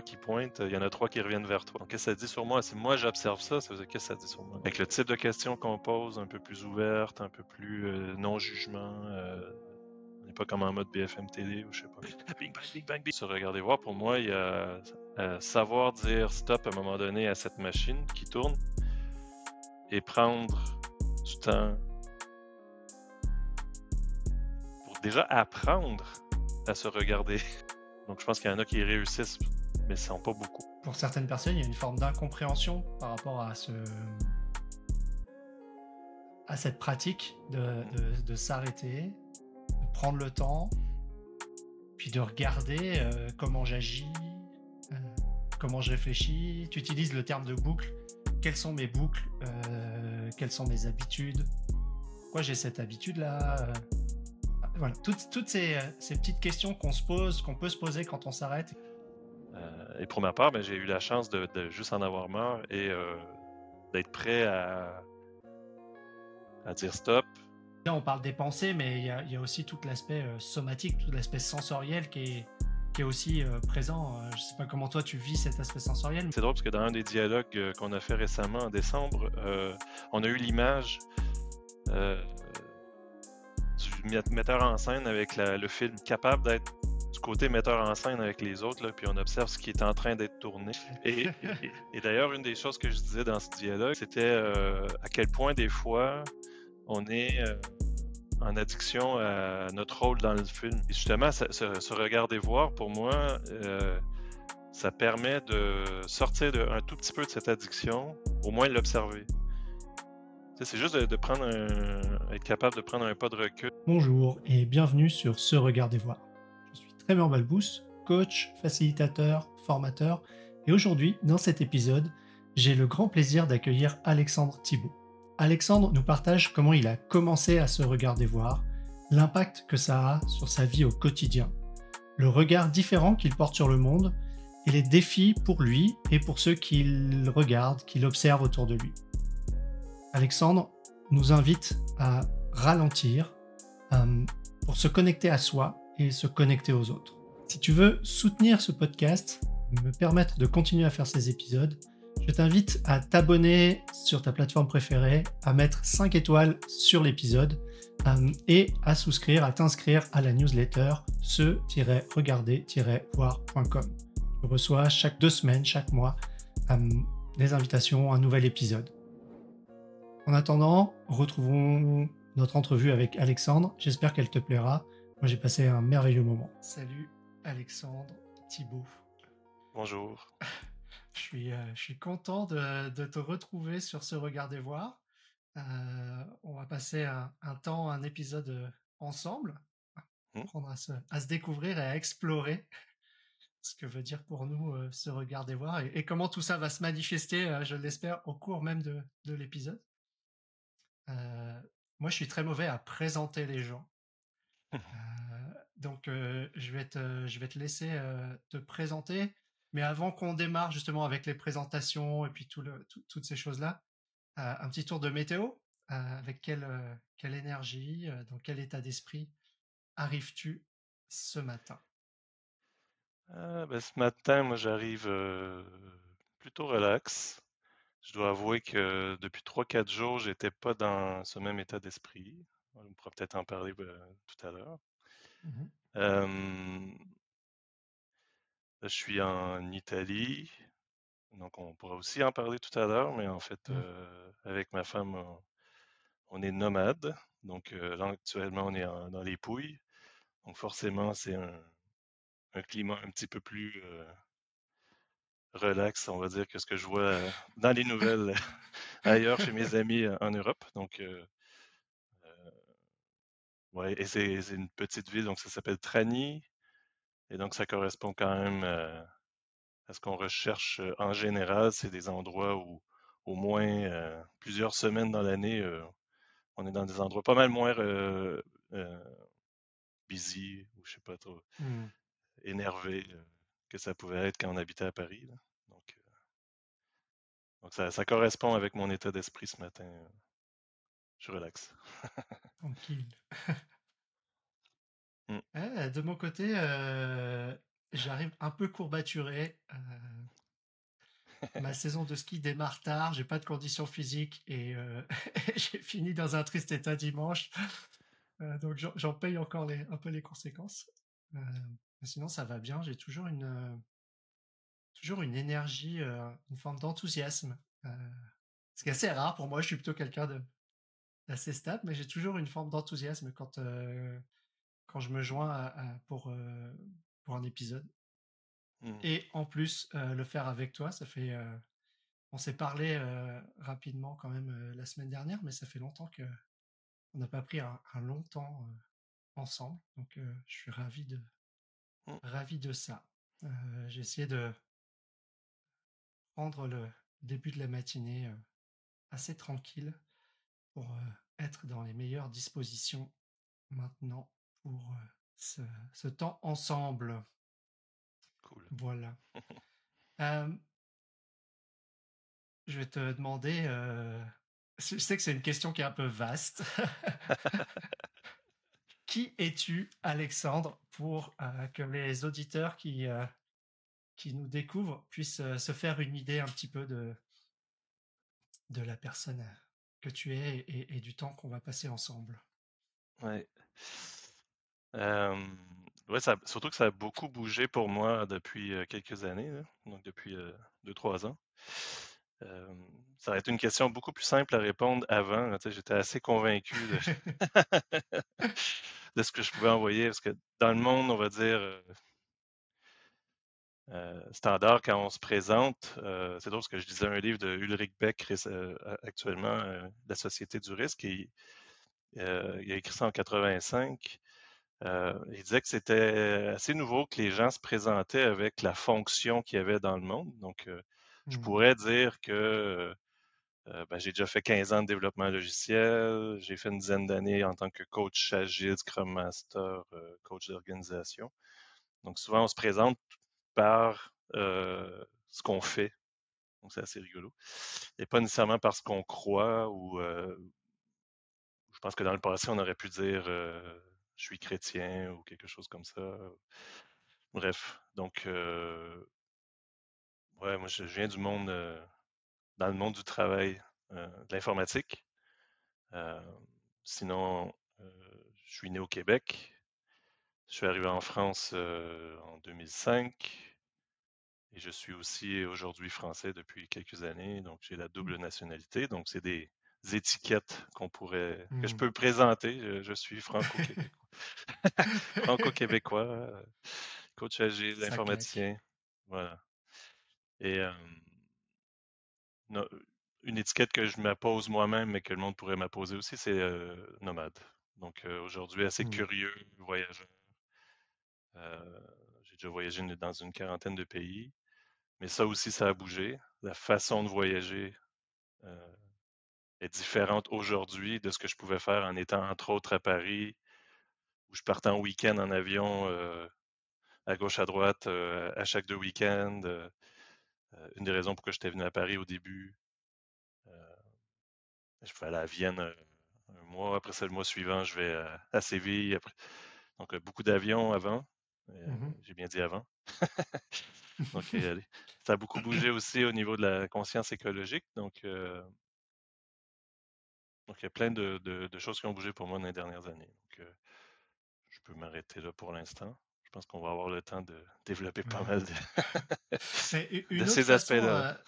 qui pointent, il y en a trois qui reviennent vers toi. Donc, qu'est-ce que ça dit sur moi? Si moi j'observe ça, ça veut dire qu'est-ce que ça dit sur moi? Avec le type de questions qu'on pose, un peu plus ouverte, un peu plus euh, non-jugement, euh, on n'est pas comme en mode BFM télé ou je sais pas. bing, bang, bing, bang, bing. Se regarder voir, pour moi, il y a euh, savoir dire stop à un moment donné à cette machine qui tourne et prendre du temps pour déjà apprendre à se regarder. Donc je pense qu'il y en a qui réussissent, mais ce sont pas beaucoup. Pour certaines personnes, il y a une forme d'incompréhension par rapport à ce à cette pratique de, de, s'arrêter, de prendre le temps, puis de regarder euh, comment j'agis, euh, comment je réfléchis. Tu utilises le terme de boucle. Quelles sont mes boucles euh, Quelles sont mes habitudes? Pourquoi j'ai cette habitude-là? Voilà, toutes, toutes ces, petites questions qu'on se pose, qu'on peut se poser quand on s'arrête. Et pour ma part, ben, j'ai eu la chance de, de, juste en avoir marre et euh, d'être prêt à, à dire stop. Là, on parle des pensées, mais il y a, y a, aussi tout l'aspect euh, somatique, tout l'aspect sensoriel qui est, qui est aussi euh, présent. je sais pas comment toi tu vis cet aspect sensoriel. C'est drôle parce que dans un des dialogues qu'on a fait récemment en décembre, on a eu l'image du metteur en scène avec le film capable d'être du côté metteur en scène avec les autres, là, puis on observe ce qui est en train d'être tourné. Et, d'ailleurs, une des choses que je disais dans ce dialogue, c'était euh, à quel point des fois on est euh, en addiction à notre rôle dans le film. Et justement, se, regarder voir, pour moi, euh, ça permet de sortir de, un tout petit peu de cette addiction, au moins l'observer. C'est juste de, prendre être capable de prendre un pas de recul. Bonjour et bienvenue sur Ce Regard des Trémor Balbous, coach, facilitateur, formateur, et aujourd'hui, dans cet épisode, j'ai le grand plaisir d'accueillir Alexandre Thibault. Alexandre nous partage comment il a commencé à se regarder voir, l'impact que ça a sur sa vie au quotidien, le regard différent qu'il porte sur le monde et les défis pour lui et pour ceux qu'il regarde, qu'il observe autour de lui. Alexandre nous invite à ralentir euh, pour se connecter à soi et se connecter aux autres. Si tu veux soutenir ce podcast, me permettre de continuer à faire ces épisodes, je t'invite à t'abonner sur ta plateforme préférée, à mettre 5 étoiles sur l'épisode euh, et à souscrire, à t'inscrire à la newsletter ce-regarder-voir.com. Je reçois chaque deux semaines, chaque mois, euh, des invitations à un nouvel épisode. En attendant, retrouvons notre entrevue avec Alexandre. J'espère qu'elle te plaira. Moi, j'ai passé un merveilleux moment. Salut Alexandre Thibault. Bonjour. je, suis, euh, je suis content de, te retrouver sur ce Regard des Voir. Euh, on va passer un, temps, un épisode euh, ensemble, mmh. apprendre à se, à se, découvrir et à explorer ce que veut dire pour nous ce Regard des Voir et, comment tout ça va se manifester, je l'espère, au cours même de, de l'épisode. Euh, moi, je suis très mauvais à présenter les gens. Euh, donc, euh, je, vais te, je vais te laisser te présenter. Mais avant qu'on démarre justement avec les présentations et puis toutes ces choses-là, un petit tour de météo. avec quelle, quelle énergie, dans quel état d'esprit arrives-tu ce matin? Ben, Ce matin, moi, j'arrive plutôt relax. Je dois avouer que depuis 3-4 jours, j'étais pas dans ce même état d'esprit. On pourra peut-être en parler euh, tout à l'heure. Mmh je suis en Italie, donc on pourra aussi en parler tout à l'heure, mais en fait, mmh. euh, avec ma femme, on, est nomade. Donc euh, là, actuellement, on est dans les Pouilles. Donc forcément, c'est un, climat un petit peu plus relax, on va dire, que ce que je vois euh, dans les nouvelles ailleurs chez mes amis euh, en Europe. Donc, euh, ouais, et c'est une petite ville, donc ça s'appelle Trani. Et donc, ça correspond quand même à ce qu'on recherche en général. C'est des endroits où, au moins plusieurs semaines dans l'année, on est dans des endroits pas mal moins busy, ou je sais pas trop, mmh. énervés que ça pouvait être quand on habitait à Paris. Donc, euh, ça, correspond avec mon état d'esprit ce matin. Je relaxe. Tranquille. Mmh. Eh, de mon côté, euh, j'arrive un peu courbaturé. ma saison de ski démarre tard, j'ai pas de conditions physiques et j'ai fini dans un triste état dimanche. donc j'en paye encore les, un peu les conséquences. sinon ça va bien, j'ai toujours une toujours une énergie, une forme d'enthousiasme. ce qui est assez rare pour moi, je suis plutôt quelqu'un de assez stable, mais j'ai toujours une forme d'enthousiasme quand quand je me joins pour pour un épisode. Mmh. Et en plus, le faire avec toi, ça fait. on s'est parlé rapidement quand même la semaine dernière, mais ça fait longtemps que on n'a pas pris un, long temps ensemble. Donc, je suis ravi de mmh. ravi de ça. J'ai essayé de prendre le début de la matinée assez tranquille pour être dans les meilleures dispositions maintenant pour ce, temps ensemble. Cool. Voilà. je vais te demander, je sais que c'est une question qui est un peu vaste. qui es-tu, Alexandre, pour que les auditeurs qui, qui nous découvrent puissent se faire une idée un petit peu de, de la personne que tu es et, du temps qu'on va passer ensemble. Ouais. ouais, ça, surtout que ça a beaucoup bougé pour moi depuis quelques années, donc depuis deux, trois ans. ça aurait été une question beaucoup plus simple à répondre avant. J'étais assez convaincu de, de, ce que je pouvais envoyer, parce que dans le monde, on va dire, euh, standard quand on se présente. Euh, c'est drôle parce que je disais un livre de Ulrich Beck euh, actuellement, La Société du risque, et il a écrit ça en 85. il disait que c'était assez nouveau que les gens se présentaient avec la fonction qu'il y avait dans le monde. Donc, je mmh. pourrais dire que ben, j'ai déjà fait 15 ans de développement logiciel, j'ai fait une dizaine d'années en tant que coach agile, Scrum Master, coach d'organisation. Donc souvent, on se présente par ce qu'on fait. Donc c'est assez rigolo. Et pas nécessairement par ce qu'on croit ou je pense que dans le passé, on aurait pu dire je suis chrétien ou quelque chose comme ça. Bref, donc ouais, moi je viens du monde dans le monde du travail, de l'informatique. sinon, je suis né au Québec. Je suis arrivé en France en 2005. Et je suis aussi aujourd'hui français depuis quelques années, donc j'ai la double mmh. nationalité. Donc, c'est des étiquettes qu'on pourrait, que je mmh. peux présenter. Je, suis franco-québécois. franco-québécois, coach agile, informaticien. Voilà. Et une étiquette que je m'appose moi-même, mais que le monde pourrait m'apposer aussi, c'est nomade. Donc, aujourd'hui, assez mmh. curieux, voyageur. J'ai déjà voyagé dans une quarantaine de pays. Mais ça aussi, ça a bougé. La façon de voyager euh, est différente aujourd'hui de ce que je pouvais faire en étant, entre autres, à Paris, où je partais en week-end en avion euh, à gauche, à droite, euh, à chaque deux week-ends. une des raisons pourquoi j'étais venu à Paris au début. je vais aller à Vienne un mois. Après ça, le mois suivant, je vais à, Séville. Donc, beaucoup d'avions avant. Mmh j'ai bien dit avant. donc, ça a beaucoup bougé aussi au niveau de la conscience écologique. Donc, donc il y a plein de, choses qui ont bougé pour moi dans les dernières années. Donc, je peux m'arrêter là pour l'instant. Je pense qu'on va avoir le temps de développer pas mal de, ces aspects-là.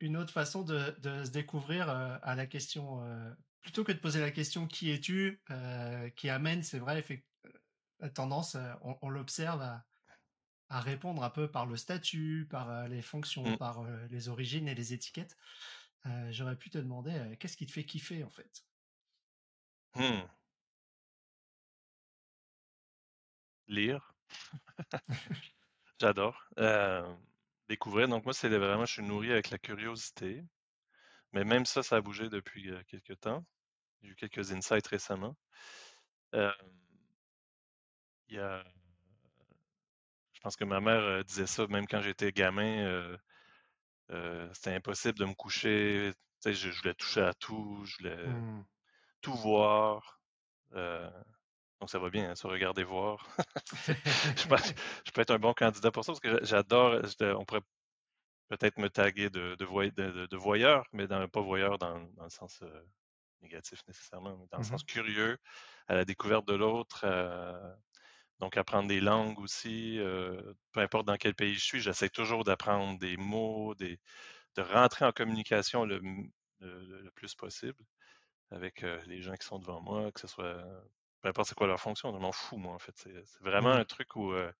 une autre façon de, se découvrir à la question, plutôt que de poser la question qui es-tu, qui amène, c'est vrai, la tendance, on l'observe à, à répondre un peu par le statut, par les fonctions, mmh. par les origines et les étiquettes. Euh, j'aurais pu te demander qu'est-ce qui te fait kiffer en fait? Mmh. Lire. J'adore. découvrir. Donc moi, c'est vraiment, je suis nourri avec la curiosité. Mais même ça, ça a bougé depuis quelques temps. J'ai eu quelques insights récemment. Il y a je pense que ma mère euh, disait ça même quand j'étais gamin. Euh, euh, c'était impossible de me coucher. Je, je, voulais toucher à tout, je voulais mmh. tout voir. Donc ça va bien, hein, se regarder voir. je, peux, je, peux, être un bon candidat pour ça parce que j'adore. On pourrait peut-être me taguer de, de, de, voyeur, mais dans, pas voyeur dans, dans le sens négatif nécessairement, mais dans le Mmh sens curieux, à la découverte de l'autre, donc apprendre des langues aussi. euh, peu importe dans quel pays je suis, j'essaie toujours d'apprendre des mots, des, de rentrer en communication le, le, le plus possible avec euh, les gens qui sont devant moi, que ce soit peu importe c'est quoi leur fonction, je m'en fous moi en fait. C'est vraiment Mmh. un truc où euh,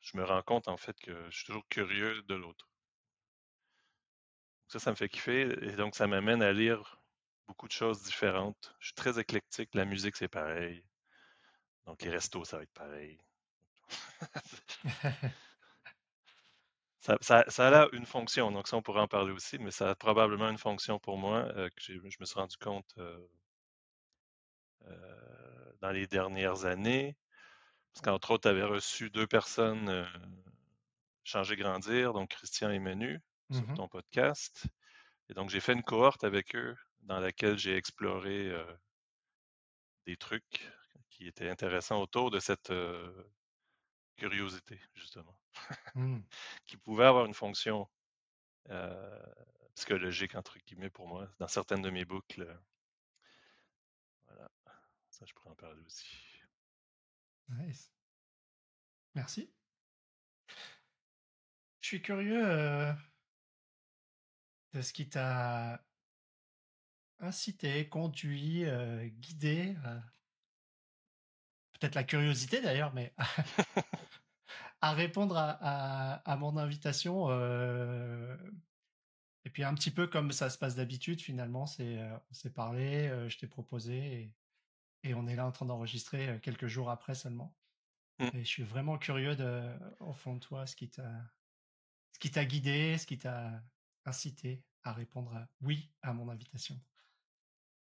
je me rends compte en fait que je suis toujours curieux de l'autre. Ça, ça me fait kiffer et donc ça m'amène à lire beaucoup de choses différentes. Je suis très éclectique, la musique c'est pareil. Donc les restos, ça va être pareil. Ça, ça- ça a une fonction, donc ça on pourrait en parler aussi, mais ça a probablement une fonction pour moi euh, que je me suis rendu compte euh, euh, dans les dernières années. Parce qu'entre autres, tu avais reçu deux personnes Changer Grandir, donc Christian et Menu, sur Mmh ton podcast. Et donc j'ai fait une cohorte avec eux dans laquelle j'ai exploré des trucs qui étaient intéressants autour de cette euh, curiosité, justement, Mmh. qui pouvait avoir une fonction euh, psychologique, entre guillemets, pour moi, dans certaines de mes boucles. Voilà, ça je pourrais en parler aussi. Nice. Merci. Je suis curieux euh, de ce qui t'a incité, conduit, euh, guidé, peut-être la curiosité d'ailleurs, mais à répondre à, à- à mon invitation. euh, et puis un petit peu comme ça se passe d'habitude finalement, c'est euh, on s'est parlé, euh, je t'ai proposé et, et on est là en train d'enregistrer quelques jours après seulement. Mm. Et je suis vraiment curieux de, au fond de toi, ce qui t'a, ce qui t'a guidé, ce qui t'a incité à répondre à oui à mon invitation.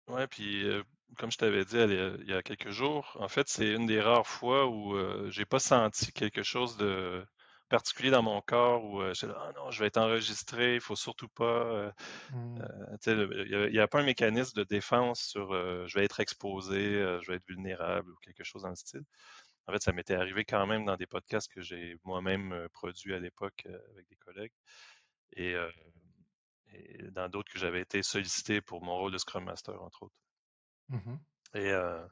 Ouais, puis euh, comme je t'avais dit elle il y a quelques jours, en fait, c'est une des rares fois où euh, j'ai pas senti quelque chose de particulier dans mon corps où euh, j'étais là, ah non, je vais être enregistré, il faut surtout pas. euh, Hmm. euh, tu sais, le- il y a, pas un mécanisme de défense sur euh, je vais être exposé, euh, je vais être vulnérable ou quelque chose dans le style. En fait, ça m'était arrivé quand même dans des podcasts que j'ai moi-même euh, produits à l'époque euh, avec des collègues et, euh, et dans d'autres que j'avais été sollicité pour mon rôle de Scrum Master, entre autres. Et euh,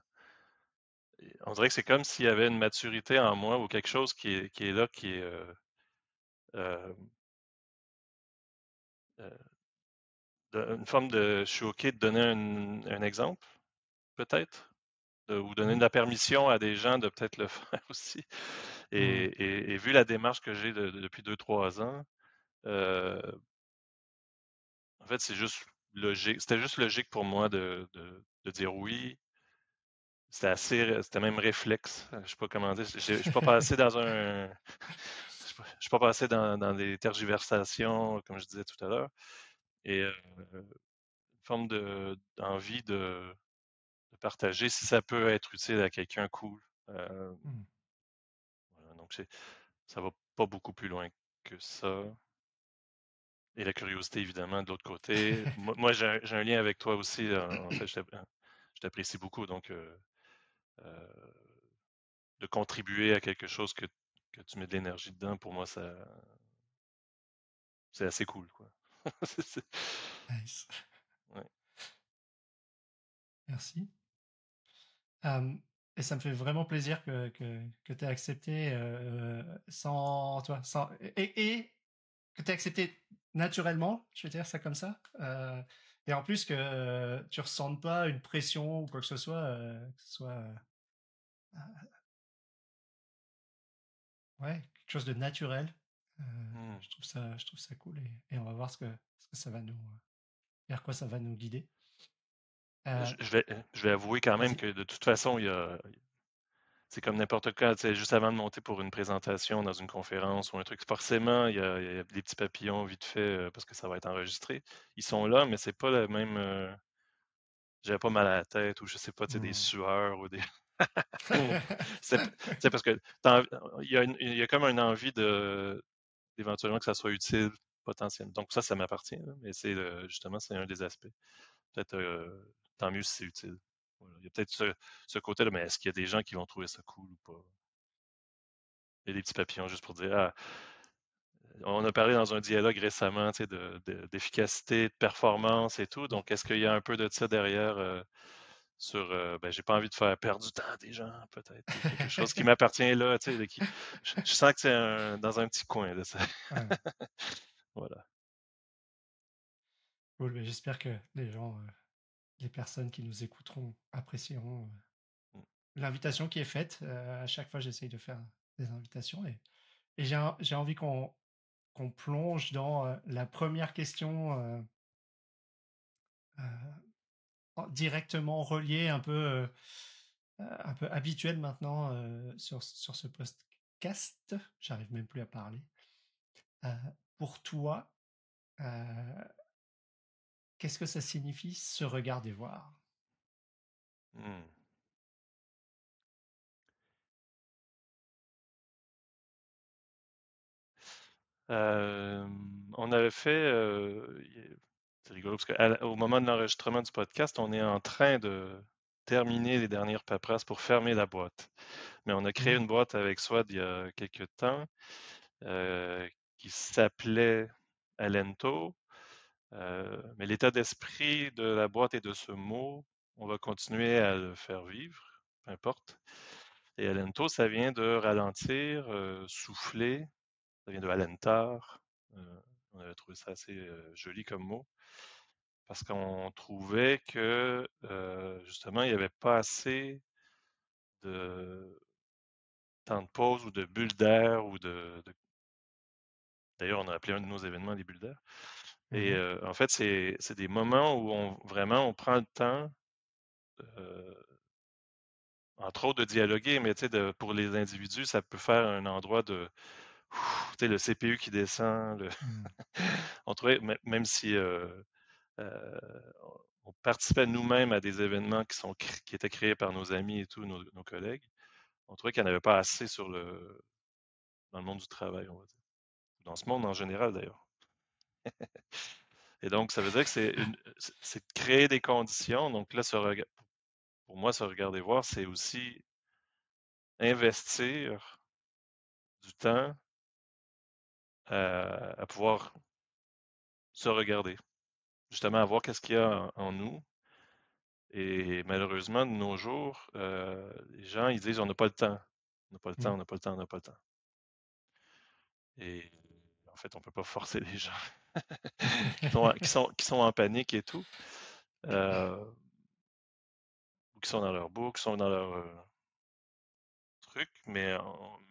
on dirait que c'est comme s'il y avait une maturité en moi ou quelque chose qui est, qui est là, qui est. euh, euh, de- une forme de. Je suis OK de donner un, un exemple, peut-être, ou donner de Mhm. la permission à des gens de peut-être le faire aussi. Et, Hmm. et- et vu la démarche que j'ai de- de- depuis deux, trois ans, euh, fait, c'est juste logique. C'était juste logique pour moi de, de- de dire oui. C'était assez, c'était même réflexe. Je sais pas comment dire. Je suis pas passé dans un, je suis pas passé dans, dans des tergiversations, comme je disais tout à l'heure, et euh, une forme de d'envie de, de partager si ça peut être utile à quelqu'un, cool. Euh, voilà, donc c'est- ça va pas beaucoup plus loin que ça. Et la curiosité, évidemment, de l'autre côté. Moi, moi, j'ai un, lien avec toi aussi. euh, En fait, je t'app- je t'apprécie beaucoup. Donc, euh, euh, de contribuer à quelque chose que, que tu mets de l'énergie dedans, pour moi, ça c'est assez cool, quoi. Nice. ouais. Merci. Et ça me fait vraiment plaisir que, que, que tu aies accepté euh, sans toi, sans, et, et que tu aies accepté naturellement, je vais dire ça comme ça. Euh, et en plus que euh, tu ressentes pas une pression ou quoi que ce soit, euh, que ce soit euh, ouais, quelque chose de naturel. Hmm. je trouve ça, je trouve ça cool et, et on va voir ce que, ce que ça va nous, vers quoi ça va nous guider. Je, vais, je vais avouer quand même que de toute façon, il y a, c'est comme n'importe quoi. Juste avant de monter pour une présentation dans une conférence ou un truc, forcément, il y a, il y a des petits papillons vite fait euh, parce que ça va être enregistré. Ils sont là, mais c'est pas la même. euh, J'avais pas mal à la tête ou je sais pas, tu sais, des Hmm. sueurs ou des. c'est parce que il y, a une- il y a comme une envie de d'éventuellement que ça soit utile potentiellement. Donc ça, ça m'appartient, mais c'est le- justement, c'est un des aspects. Peut-être euh, tant mieux si c'est utile. Voilà. Il y a peut-être ce, ce côté-là, mais est-ce qu'il y a des gens qui vont trouver ça cool ou pas? Il y a des petits papillons juste pour dire, ah, on a parlé dans un dialogue récemment tu sais, de- de- d'efficacité, de, performance et tout. Donc, est-ce qu'il y a un peu de ça derrière euh, sur, euh, ben, j'ai pas envie de faire perdre du temps à des gens, peut-être. Quelque chose qui m'appartient là, tu sais, qui- je, je sens que c'est un- dans un petit coin de ça. Ouais. Voilà. Cool, mais j'espère que les gens, euh, les personnes qui nous écouteront apprécieront euh, Mm. l'invitation qui est faite. Euh, à chaque fois, j'essaye de faire des invitations et, et j'ai envie qu'on plonge dans euh, la première question en- directement reliée, un peu, euh, un peu habituelle maintenant euh, sur, sur ce podcast. J'arrive même plus à parler. Euh, pour toi, qu'est-ce que ça signifie se regarder voir? Euh, on avait fait, euh, c'est rigolo parce qu'au moment de l'enregistrement du podcast, on est en train de terminer les dernières paperasses pour fermer la boîte. Mais on a créé Mm. une boîte avec Swad il y a quelques temps euh, qui s'appelait Alento. Euh, mais l'état d'esprit de la boîte et de ce mot, on va continuer à le faire vivre, peu importe. Et Alento, ça vient de ralentir, euh, souffler, ça vient de alentar. Euh, on avait trouvé ça assez joli comme mot. Parce qu'on trouvait que justement, il n'y avait pas assez de temps de pause ou de bulles d'air ou de, D'ailleurs, on a appelé un de nos événements des bulles d'air. Et euh, en fait, c'est c'est des moments où on vraiment on prend le temps, euh, entre autres, de dialoguer, mais tu sais, de- pour les individus, ça peut faire un endroit de, le CPU qui descend. le- Mm. on trouvait, mê- même si euh, on participait nous-mêmes à des événements qui sont qui étaient créés par nos amis et tous nos, nos collègues, on trouvait qu'il n'y en avait pas assez sur le dans le monde du travail, on va dire. Dans ce monde en général, d'ailleurs. Et donc, ça veut dire que c'est de créer des conditions. Donc là, pour moi, se regarder voir, c'est aussi investir du temps à, à pouvoir se regarder, justement à voir qu'est-ce qu'il y a en, en nous. Et malheureusement, de nos jours, euh, les gens, ils disent on n'a pas le temps. On n'a pas le temps, Mm. on n'a pas le temps, on n'a pas le temps. Et en fait, on ne peut pas forcer les gens qui sont, en- qui sont, qui sont en panique et tout, euh, ou qui sont dans leur book, qui sont dans leur euh, truc, mais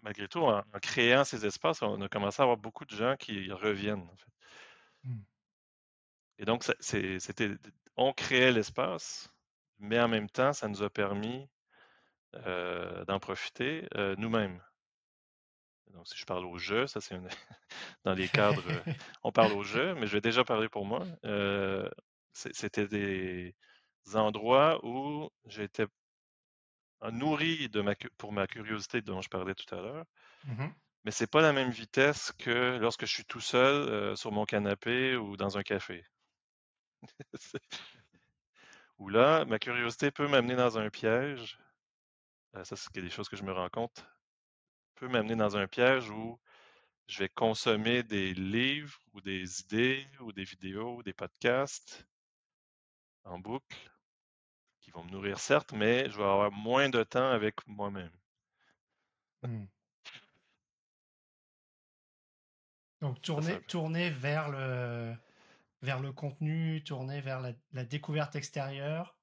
malgré tout, en, en créant ces espaces, on a commencé à avoir beaucoup de gens qui reviennent. En fait. Mm. Et donc, c'était, on créait l'espace, mais en même temps, ça nous a permis euh, d'en profiter euh, nous-mêmes. Donc, si je parle au jeu, ça c'est une- dans les cadres, euh, on parle au jeu, mais je vais déjà parler pour moi. Euh, c'était des endroits où j'étais nourri de ma, cu- pour ma curiosité dont je parlais tout à l'heure, Mhm. mais c'est pas la même vitesse que lorsque je suis tout seul euh, sur mon canapé ou dans un café. Où là, ma curiosité peut m'amener dans un piège. Euh, ça, c'est des choses que je me rends compte. Peut m'amener dans un piège où je vais consommer des livres ou des idées ou des vidéos ou des podcasts en boucle qui vont me nourrir, certes, mais je vais avoir moins de temps avec moi-même. Mm. Donc tourner, ça- tourner vers le, vers le contenu, tourner vers la, la découverte extérieure,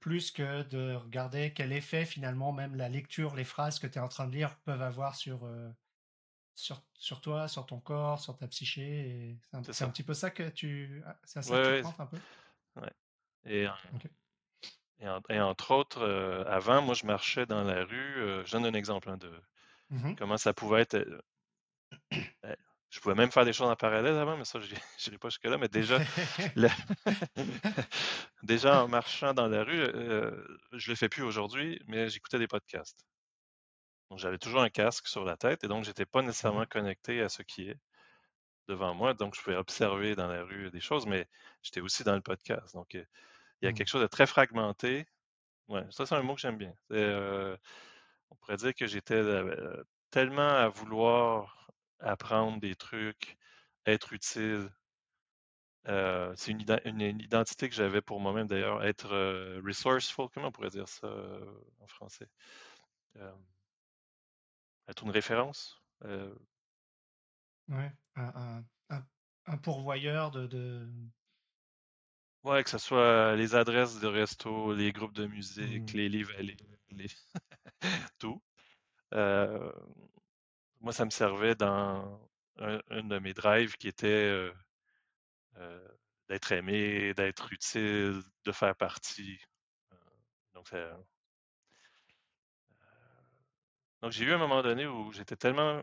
plus que de regarder quel effet finalement même la lecture, les phrases que tu es en train de lire peuvent avoir sur, euh, sur, sur toi, sur ton corps, sur ta psyché. C'est un, petit peu ça que tu, ah, c'est ça Ouais, que tu ouais, un peu? ouais. Et, et, en- et entre autres, euh, avant, moi, je marchais dans la rue. euh, je donne un exemple hein, de Mhm. comment ça pouvait être. Je pouvais même faire des choses en parallèle avant, mais ça, je n'irai pas jusque-là. Mais déjà, le- déjà en marchant dans la rue, euh, je le fais plus aujourd'hui, mais j'écoutais des podcasts. Donc, j'avais toujours un casque sur la tête et donc, j'étais pas nécessairement Mhm. connecté à ce qui est devant moi. Donc, je pouvais observer dans la rue des choses, mais j'étais aussi dans le podcast. Donc, euh, Il y a Mmh. quelque chose de très fragmenté. Ouais, ça, c'est un mot que j'aime bien. Euh, on pourrait dire que j'étais euh, tellement à vouloir apprendre des trucs, être utile. Euh, c'est une, une- une identité que j'avais pour moi-même d'ailleurs, être euh, resourceful, comment on pourrait dire ça euh, en français? Être une référence. Ouais, un, un, un, un pourvoyeur de, de... ouais, que ce soit les adresses de resto, les groupes de musique, Mmh. les livres, les, les- tout. Euh, moi, ça me servait dans un, un de mes drives qui était euh, euh, d'être aimé, d'être utile, de faire partie. Euh, donc, ça- donc j'ai eu un moment donné où j'étais tellement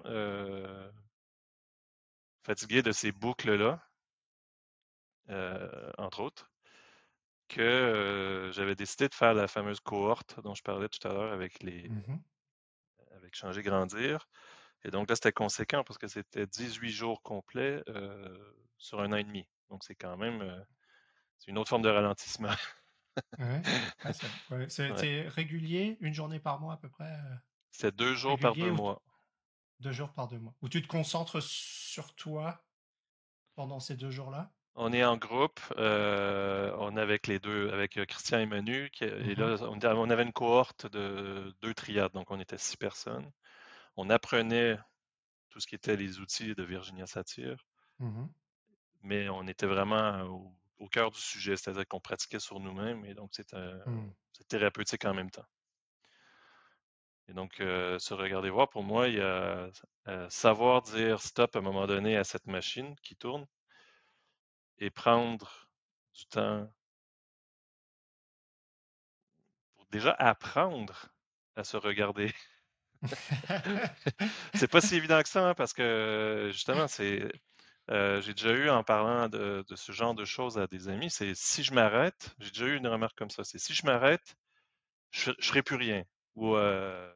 fatigué de ces boucles-là, entre autres, que euh, j'avais décidé de faire la fameuse cohorte dont je parlais tout à l'heure avec les Mhm. avec Changer Grandir. Et donc là, c'était conséquent parce que c'était 18 jours complets euh, sur un an et demi. Donc c'est quand même euh, c'est une autre forme de ralentissement. Ouais. C'est ouais, c'est- c'est régulier, une journée par mois à peu près, euh, C'était deux jours par deux mois. deux jours par deux mois? Où tu te concentres sur toi pendant ces deux jours-là? On est en groupe, euh, on est avec les deux, avec Christian et Manu, qui- et Mhm. là, on avait une cohorte de deux triades, donc on était six personnes. On apprenait tout ce qui était les outils de Virginia Satir, Mhm. mais on était vraiment au, au cœur du sujet, c'est-à-dire qu'on pratiquait sur nous-mêmes, et donc c'était Mhm. c'est thérapeutique en même temps. Et donc, euh, se regarder voir, pour moi, il y a euh, savoir dire stop à un moment donné à cette machine qui tourne et prendre du temps pour déjà apprendre à se regarder. c'est pas si évident que ça, hein, parce que justement, c'est euh, j'ai déjà eu en parlant de, de ce genre de choses à des amis, c'est si je m'arrête, j'ai déjà eu une remarque comme ça, c'est si je m'arrête, je, je ferai plus rien. Ou euh,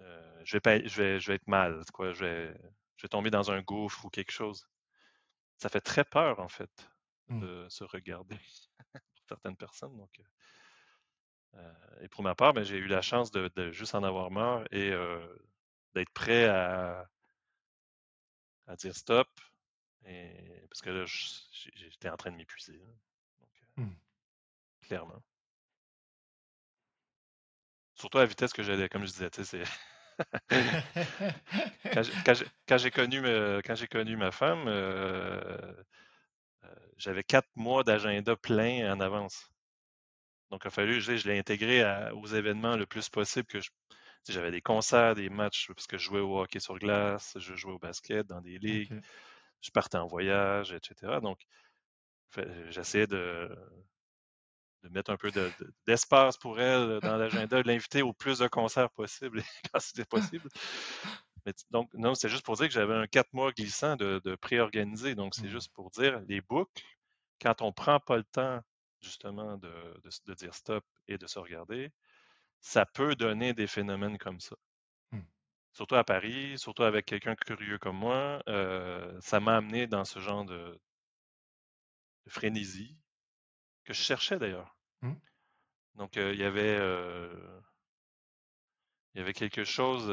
euh, je, vais pas, je, vais, je vais être mal, quoi, je, vais, je vais tomber dans un gouffre ou quelque chose. Ça fait très peur, en fait, Mhm. de se regarder pour certaines personnes. Donc, euh, et pour ma part, ben, j'ai eu la chance de, de juste en avoir marre et euh, d'être prêt à, à dire stop. Et, parce que là, j'étais en train de m'épuiser. euh, Mhm. clairement. Surtout à la vitesse que j'allais, comme je disais, tu sais, c'est. quand j'ai- connu, connu ma femme, euh, euh, j'avais quatre mois d'agenda plein en avance. Donc, il a fallu, je, je l'ai intégré à- aux événements le plus possible que je. J'avais des concerts, des matchs, parce que je jouais au hockey sur glace, je jouais au basket dans des ligues, je partais en voyage, etc. Donc, j'essayais de, de mettre un peu de- de- d'espace pour elle dans l'agenda, de l'inviter au plus de concerts possible quand c'était possible. Mais donc, non, c'est juste pour dire que j'avais un quatre mois glissant de, de pré-organisé. Donc, c'est Mhm. juste pour dire les boucles, quand on prend pas le temps, justement, de, de s- de dire stop et de se regarder, ça peut donner des phénomènes comme ça. Mhm. Surtout à Paris, surtout avec quelqu'un curieux comme moi, euh, ça m'a amené dans ce genre de, de frénésie que je cherchais d'ailleurs. Mhm. Donc, euh, il y avait, euh, il y avait quelque chose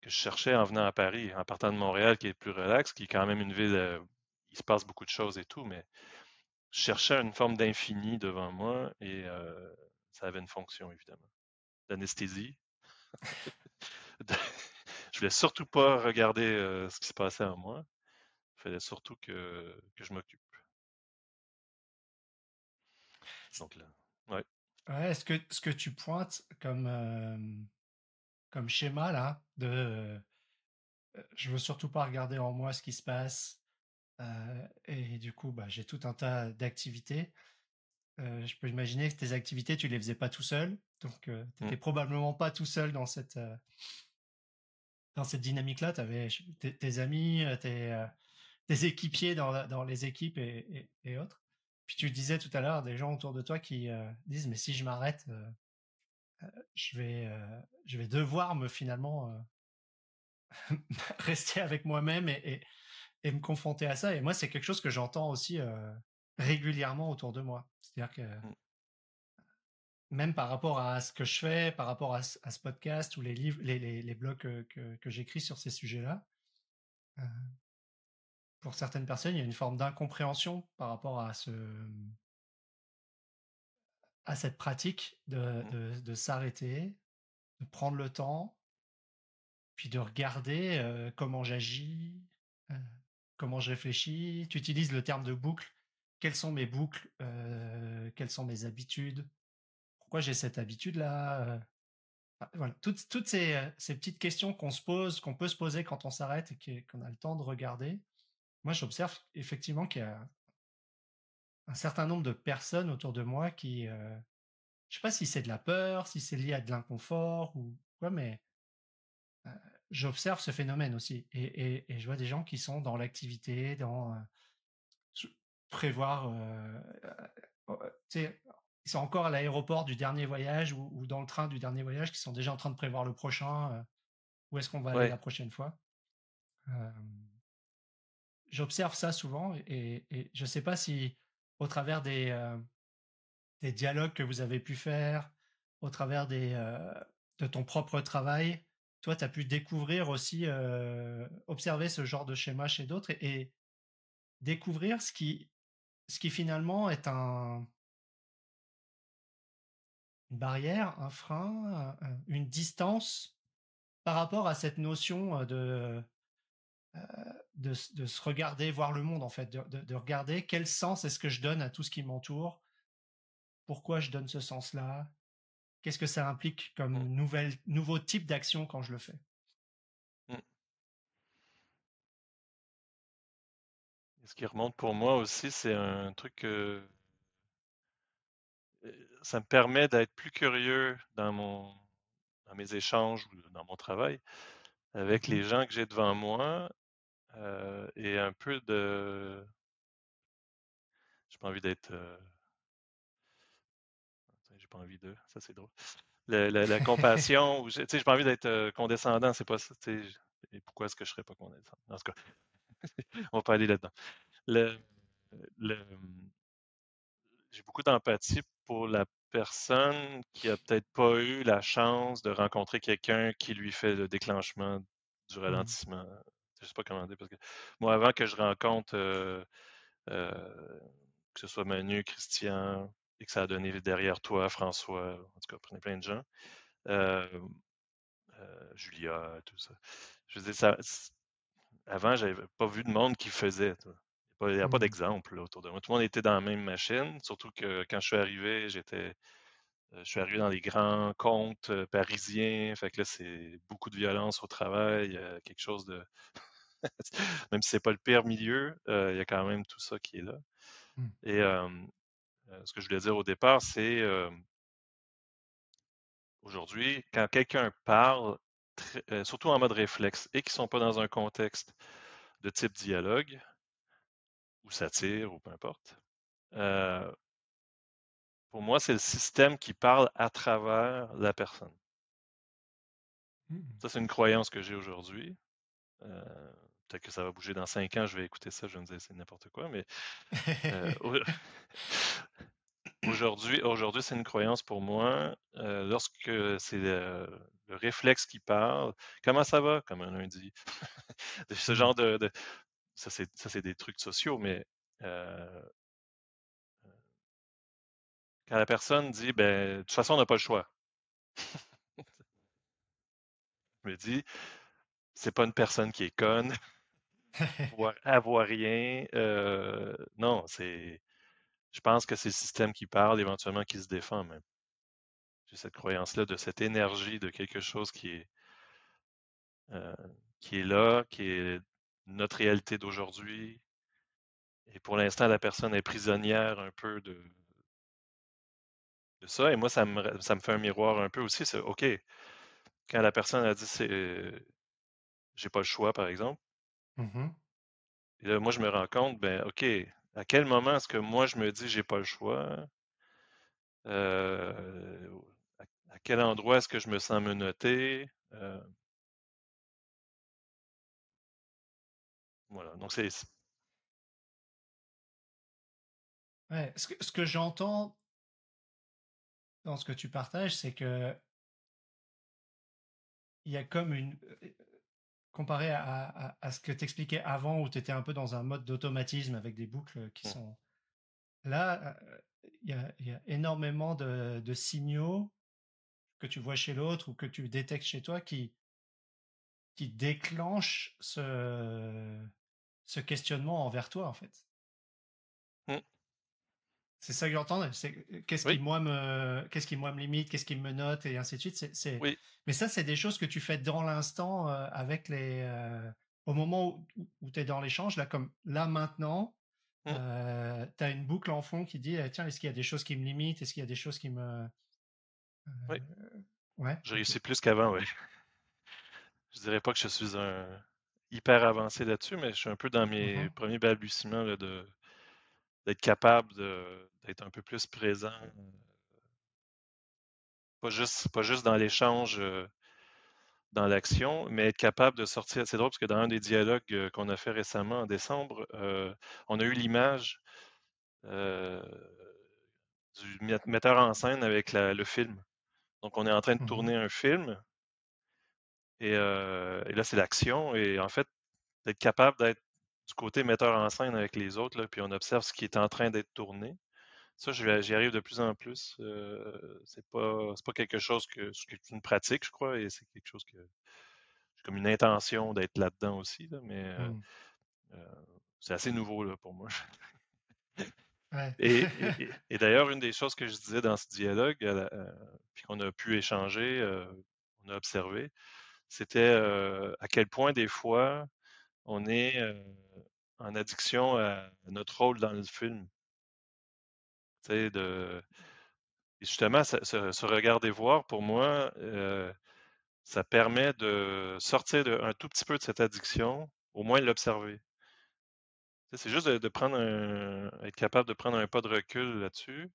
que je cherchais en venant à Paris, en partant de Montréal, qui est plus relax, qui est quand même une ville, il se passe beaucoup de choses et tout, mais je cherchais une forme d'infini devant moi et euh, ça avait une fonction, évidemment, d'anesthésie. De- Je voulais surtout pas regarder euh, ce qui se passait en moi. Il fallait surtout que, que je m'occupe. Donc là, ouais. Ouais, ce que, ce que tu pointes comme, euh, comme schéma là, de je veux surtout pas regarder en moi ce qui se passe, euh, et du coup, bah, j'ai tout un tas d'activités. Euh, je peux imaginer que tes activités, tu les faisais pas tout seul, donc tu Mm. n'étais probablement pas tout seul dans cette, euh, dans cette dynamique-là. Tu avais tes, amis, euh, tes, euh, tes équipiers dans, dans les équipes et, et- et autres. Puis tu disais tout à l'heure des gens autour de toi qui euh, disent mais si je m'arrête, euh, je vais, euh, je vais devoir me finalement euh, rester avec moi-même et, et, et me confronter à ça. Et moi, c'est quelque chose que j'entends aussi régulièrement autour de moi. C'est-à-dire que Mmh. même par rapport à ce que je fais, par rapport à ce, à ce podcast ou les livres, les, les, les blogs que, que, que j'écris sur ces sujets-là, euh, pour certaines personnes, il y a une forme d'incompréhension par rapport à ce à cette pratique de, Mmh. de, de s'arrêter, de prendre le temps, puis de regarder euh, comment j'agis, euh, comment je réfléchis. Tu utilises le terme de boucle. Quelles sont mes boucles euh, Quelles sont mes habitudes? Pourquoi j'ai cette habitude-là euh, ah, voilà. Toutes, toutes ces, euh, ces petites questions qu'on se pose, qu'on peut se poser quand on s'arrête et qu'on a le temps de regarder. Moi, j'observe effectivement qu'il y a un certain nombre de personnes autour de moi qui, euh, je sais pas si c'est de la peur, si c'est lié à de l'inconfort ou quoi, mais j'observe ce phénomène aussi. Et, et- et je vois des gens qui sont dans l'activité, dans euh, prévoir, euh, euh, euh, ils sont encore à l'aéroport du dernier voyage ou, ou dans le train du dernier voyage, qui sont déjà en train de prévoir le prochain, euh, où est-ce qu'on va aller la prochaine fois. J'observe ça souvent et, et je sais pas si au travers des, des dialogues que vous avez pu faire, au travers des, de ton propre travail, toi, tu as pu découvrir aussi, euh, observer ce genre de schéma chez d'autres et, découvrir ce qui, ce qui finalement est un, une barrière, un frein, un- un- une distance par rapport à cette notion euh, de, euh, de, se regarder, voir le monde en fait, de regarder quel sens est-ce que je donne à tout ce qui m'entoure, pourquoi je donne ce sens-là, qu'est-ce que ça implique comme Mmh. nouvelle, nouveau type d'action quand je le fais? Et ce qui remonte pour moi aussi, c'est un truc que euh, ça me permet d'être plus curieux dans mon dans mes échanges ou dans mon travail avec Mhm. les gens que j'ai devant moi euh, et un peu de j'ai pas envie d'être euh, pas envie de ça c'est drôle Le- le- la compassion ou j'ai- tu sais j'ai pas envie d'être euh, condescendant c'est pas ça et pourquoi est-ce que je serais pas condescendant? En tout cas on va pas aller là-dedans le, le, j'ai beaucoup d'empathie pour la personne qui a peut-être pas eu la chance de rencontrer quelqu'un qui lui fait le déclenchement du Mhm. ralentissement. Je sais pas comment dire parce que moi, avant que je rencontre euh, euh, que ce soit Manu, Christian, et que ça a donné derrière toi, François, en tout cas, prenez plein de gens, euh, euh, Julia, tout ça. Je veux dire, ça, avant, j'avais pas vu de monde qui faisait. Il n'y a pas Mhm. d'exemple autour de moi. Tout le monde était dans la même machine, surtout que quand je suis arrivé, j'étais je suis arrivé dans les grands comptes parisiens. Fait que là, c'est beaucoup de violence au travail, quelque chose de. même si c'est pas le pire milieu, euh, il y a quand même tout ça qui est là. Mm. Et euh, ce que je voulais dire au départ, c'est euh, aujourd'hui, quand quelqu'un parle, très- euh, surtout en mode réflexe, et qui sont pas dans un contexte de type dialogue, ou satire, ou peu importe, euh, pour moi, c'est le système qui parle à travers la personne. Mhm. Ça, c'est une croyance que j'ai aujourd'hui. Euh, Peut-être que ça va bouger dans cinq ans, je vais écouter ça, je vais me dire c'est n'importe quoi, mais euh, au- aujourd'hui, aujourd'hui, c'est une croyance pour moi. Euh, lorsque c'est le, le réflexe qui parle, comment ça va, comme un lundi, ce Mm. genre de, de- ça c'est ça c'est des trucs sociaux, mais euh, quand la personne dit ben de toute façon on n'a pas le choix, je me dis c'est pas une personne qui est conne, voit rien. euh, non, c'est je pense que c'est le système qui parle, éventuellement qui se défend même. J'ai cette croyance-là de cette énergie de quelque chose qui est, euh, qui est là, qui est notre réalité d'aujourd'hui. Et pour l'instant, la personne est prisonnière un peu de, de ça. Et moi, ça me, ça me fait un miroir un peu aussi. C'est OK, quand la personne a dit c'est j'ai pas le choix, par exemple, Mhm. et là, moi, je me rends compte, ben OK, à quel moment est-ce que moi, je me dis j'ai pas le choix? Euh, à, à quel endroit est-ce que je me sens menotté? Euh, Voilà. Donc, c'est. Ouais, ce que, ce que j'entends dans ce que tu partages, c'est que il y a comme une. Comparé à, à, à ce que tu expliquais avant, où tu étais un peu dans un mode d'automatisme avec des boucles qui Mm. sont. Là, euh, il y a, il y a énormément de, de signaux que tu vois chez l'autre ou que tu détectes chez toi qui, qui déclenchent ce, ce questionnement envers toi, en fait. C'est ça que j'entends. C'est qu'est-ce Oui. qui moi me, qu'est-ce qui moi me limite, qu'est-ce qui me note et ainsi de suite. C'est. Oui. Mais ça, c'est des choses que tu fais dans l'instant euh, avec les, euh, au moment où, où tu es dans l'échange, là comme là maintenant, Mm. euh, tu as une boucle en fond qui dit eh, tiens, est-ce qu'il y a des choses qui me limitent, est-ce qu'il y a des choses qui me, Oui. ouais. Je réussis plus qu'avant, oui. Je dirais pas que je suis un hyper avancé là-dessus, mais je suis un peu dans mes Mhm. premiers balbutiements là, de d'être capable d'être un peu plus présent. euh, Pas juste, pas juste dans l'échange, euh, dans l'action, mais être capable de sortir. C'est drôle parce que dans un des dialogues euh, qu'on a fait récemment en décembre, euh, on a eu l'image euh, du met- metteur en scène avec la- le film. Donc on est en train de Mhm. tourner un film et, euh, et là c'est l'action et en fait d'être capable d'être du côté metteur en scène avec les autres, là, puis on observe ce qui est en train d'être tourné. Ça, j'y arrive de plus en plus. Euh, c'est pas, c'est pas quelque chose que c'est une pratique, je crois, et c'est quelque chose que j'ai comme une intention d'être là-dedans aussi, là, mais euh, Mm. euh, c'est assez nouveau là, pour moi. Ouais. Et, et- et- et d'ailleurs, une des choses que je disais dans ce dialogue, euh, puis qu'on a pu échanger, on a observé, c'était à quel point des fois on est en addiction à notre rôle dans le film. Tu et justement, ça- se, se regarder voir, pour moi, ça permet de sortir de- un tout petit peu de cette addiction, au moins l'observer. C'est juste de, prendre un, être capable de prendre un pas de recul là-dessus.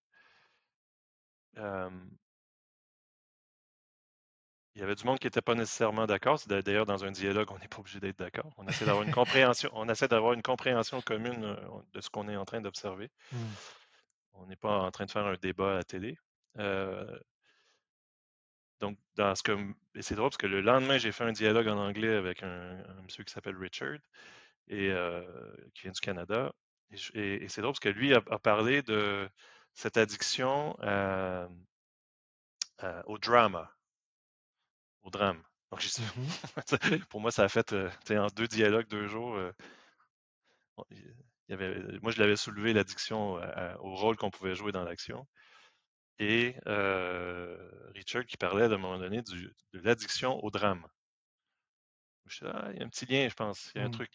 Il y avait du monde qui n'était pas nécessairement d'accord. C'est D'ailleurs, dans un dialogue, on n'est pas obligé d'être d'accord. On essaie d'avoir une compréhension, on essaie d'avoir une compréhension commune euh, de ce qu'on est en train d'observer. Mm. On n'est pas en train de faire un débat à la télé. Euh, donc, dans ce que, c'est drôle parce que le lendemain, j'ai fait un dialogue en anglais avec un, un monsieur qui s'appelle Richard et euh, qui vient du Canada. Et, je- et- et c'est drôle parce que lui a, a parlé de cette addiction à- à- au drama, au drame. Donc, j'ai dit, Mhm. pour moi, ça a fait, euh, en deux dialogues, deux jours, euh, il y avait, moi, je l'avais soulevé l'addiction au rôle qu'on pouvait jouer dans l'action. Et euh, Richard qui parlait à un moment donné du- de l'addiction au drame. Je suis ah, il y a un petit lien, je pense, il y a un Mm. truc.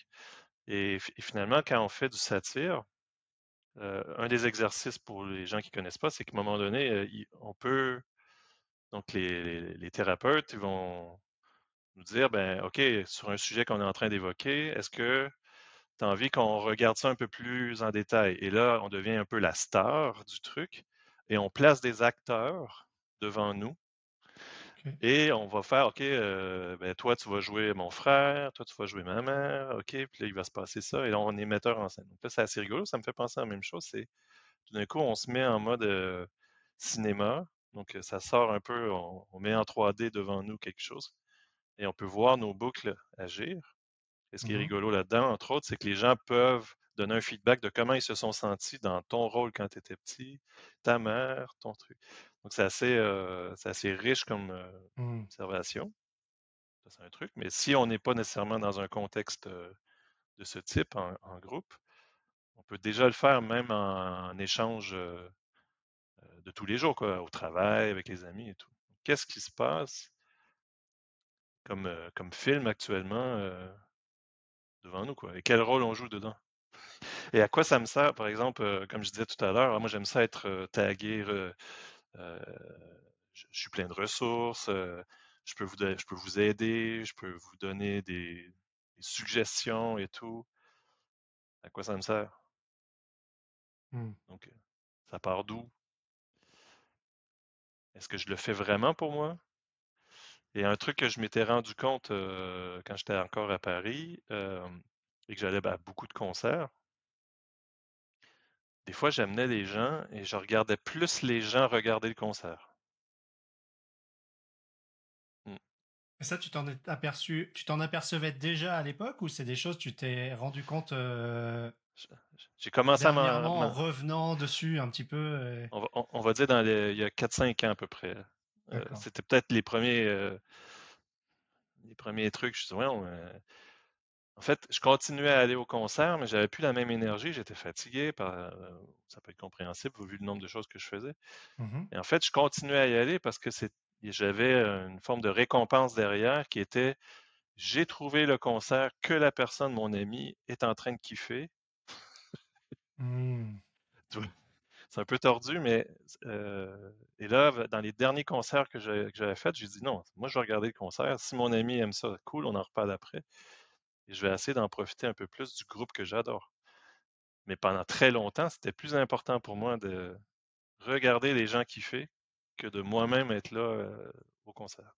Et, fi- et finalement, quand on fait du satire, euh, un des exercices pour les gens qui ne connaissent pas, c'est qu'à un moment donné, euh, il- on peut, donc les, les- les thérapeutes, ils vont nous dire, ben, OK, sur un sujet qu'on est en train d'évoquer, est-ce que tu as envie qu'on regarde ça un peu plus en détail? Et là, on devient un peu la star du truc et on place des acteurs devant nous. Et on va faire, OK, euh, ben, toi, tu vas jouer mon frère, toi, tu vas jouer ma mère, OK, puis là, il va se passer ça, et là, on est metteur en scène. Donc là, c'est assez rigolo, ça me fait penser à la même chose, c'est tout d'un coup, on se met en mode euh, cinéma, donc ça sort un peu, on, on met en 3D devant nous quelque chose, et on peut voir nos boucles agir. Et ce qui est Mhm. rigolo là-dedans, entre autres, c'est que les gens peuvent donner un feedback de comment ils se sont sentis dans ton rôle quand tu étais petit, ta mère, ton truc. Donc, c'est assez, euh, c'est assez riche comme euh, Mm. observation. Ça, c'est un truc. Mais si on n'est pas nécessairement dans un contexte euh, de ce type en, en groupe, on peut déjà le faire même en, en échange de tous les jours, quoi, au travail, avec les amis et tout. Qu'est-ce qui se passe comme, euh, comme film actuellement euh, devant nous, quoi? Et quel rôle on joue dedans? Et à quoi ça me sert, par exemple, euh, comme je disais tout à l'heure, moi j'aime ça être tagué, je, suis plein de ressources, je peux vous, je peux vous aider, je peux vous donner des, des suggestions et tout. À quoi ça me sert? Mm. Donc, ça part d'où? Est-ce que je le fais vraiment pour moi? Et un truc que je m'étais rendu compte quand j'étais encore à Paris, et que j'allais à beaucoup de concerts, des fois j'amenais les gens et je regardais plus les gens regarder le concert. Mm. Et ça, tu t'en aperçu, tu t'en apercevais déjà à l'époque ou c'est des choses tu t'es rendu compte J'ai commencé à en revenant dessus un petit peu. On, va, dire dans il y a 4-5 ans à peu près. Euh, c'était peut-être les premiers euh, les premiers trucs. Je dis, ouais, en fait, je continuais à aller au concert, mais j'avais plus la même énergie. J'étais fatigué. Par, euh, ça peut être compréhensible vu le nombre de choses que je faisais. Mmh Et en fait, je continuais à y aller parce que j'avais une forme de récompense derrière qui était j'ai trouvé le concert que la personne, mon ami, est en train de kiffer. Mmh. C'est un peu tordu, mais euh, et là, dans les derniers concerts que j'avais faits, j'ai dit non, moi je vais regarder le concert. Si mon ami aime ça, cool, on en reparle après. Et je vais essayer d'en profiter un peu plus du groupe que j'adore. Mais pendant très longtemps, c'était plus important pour moi de regarder les gens kiffer que de moi-même être là euh, au concert.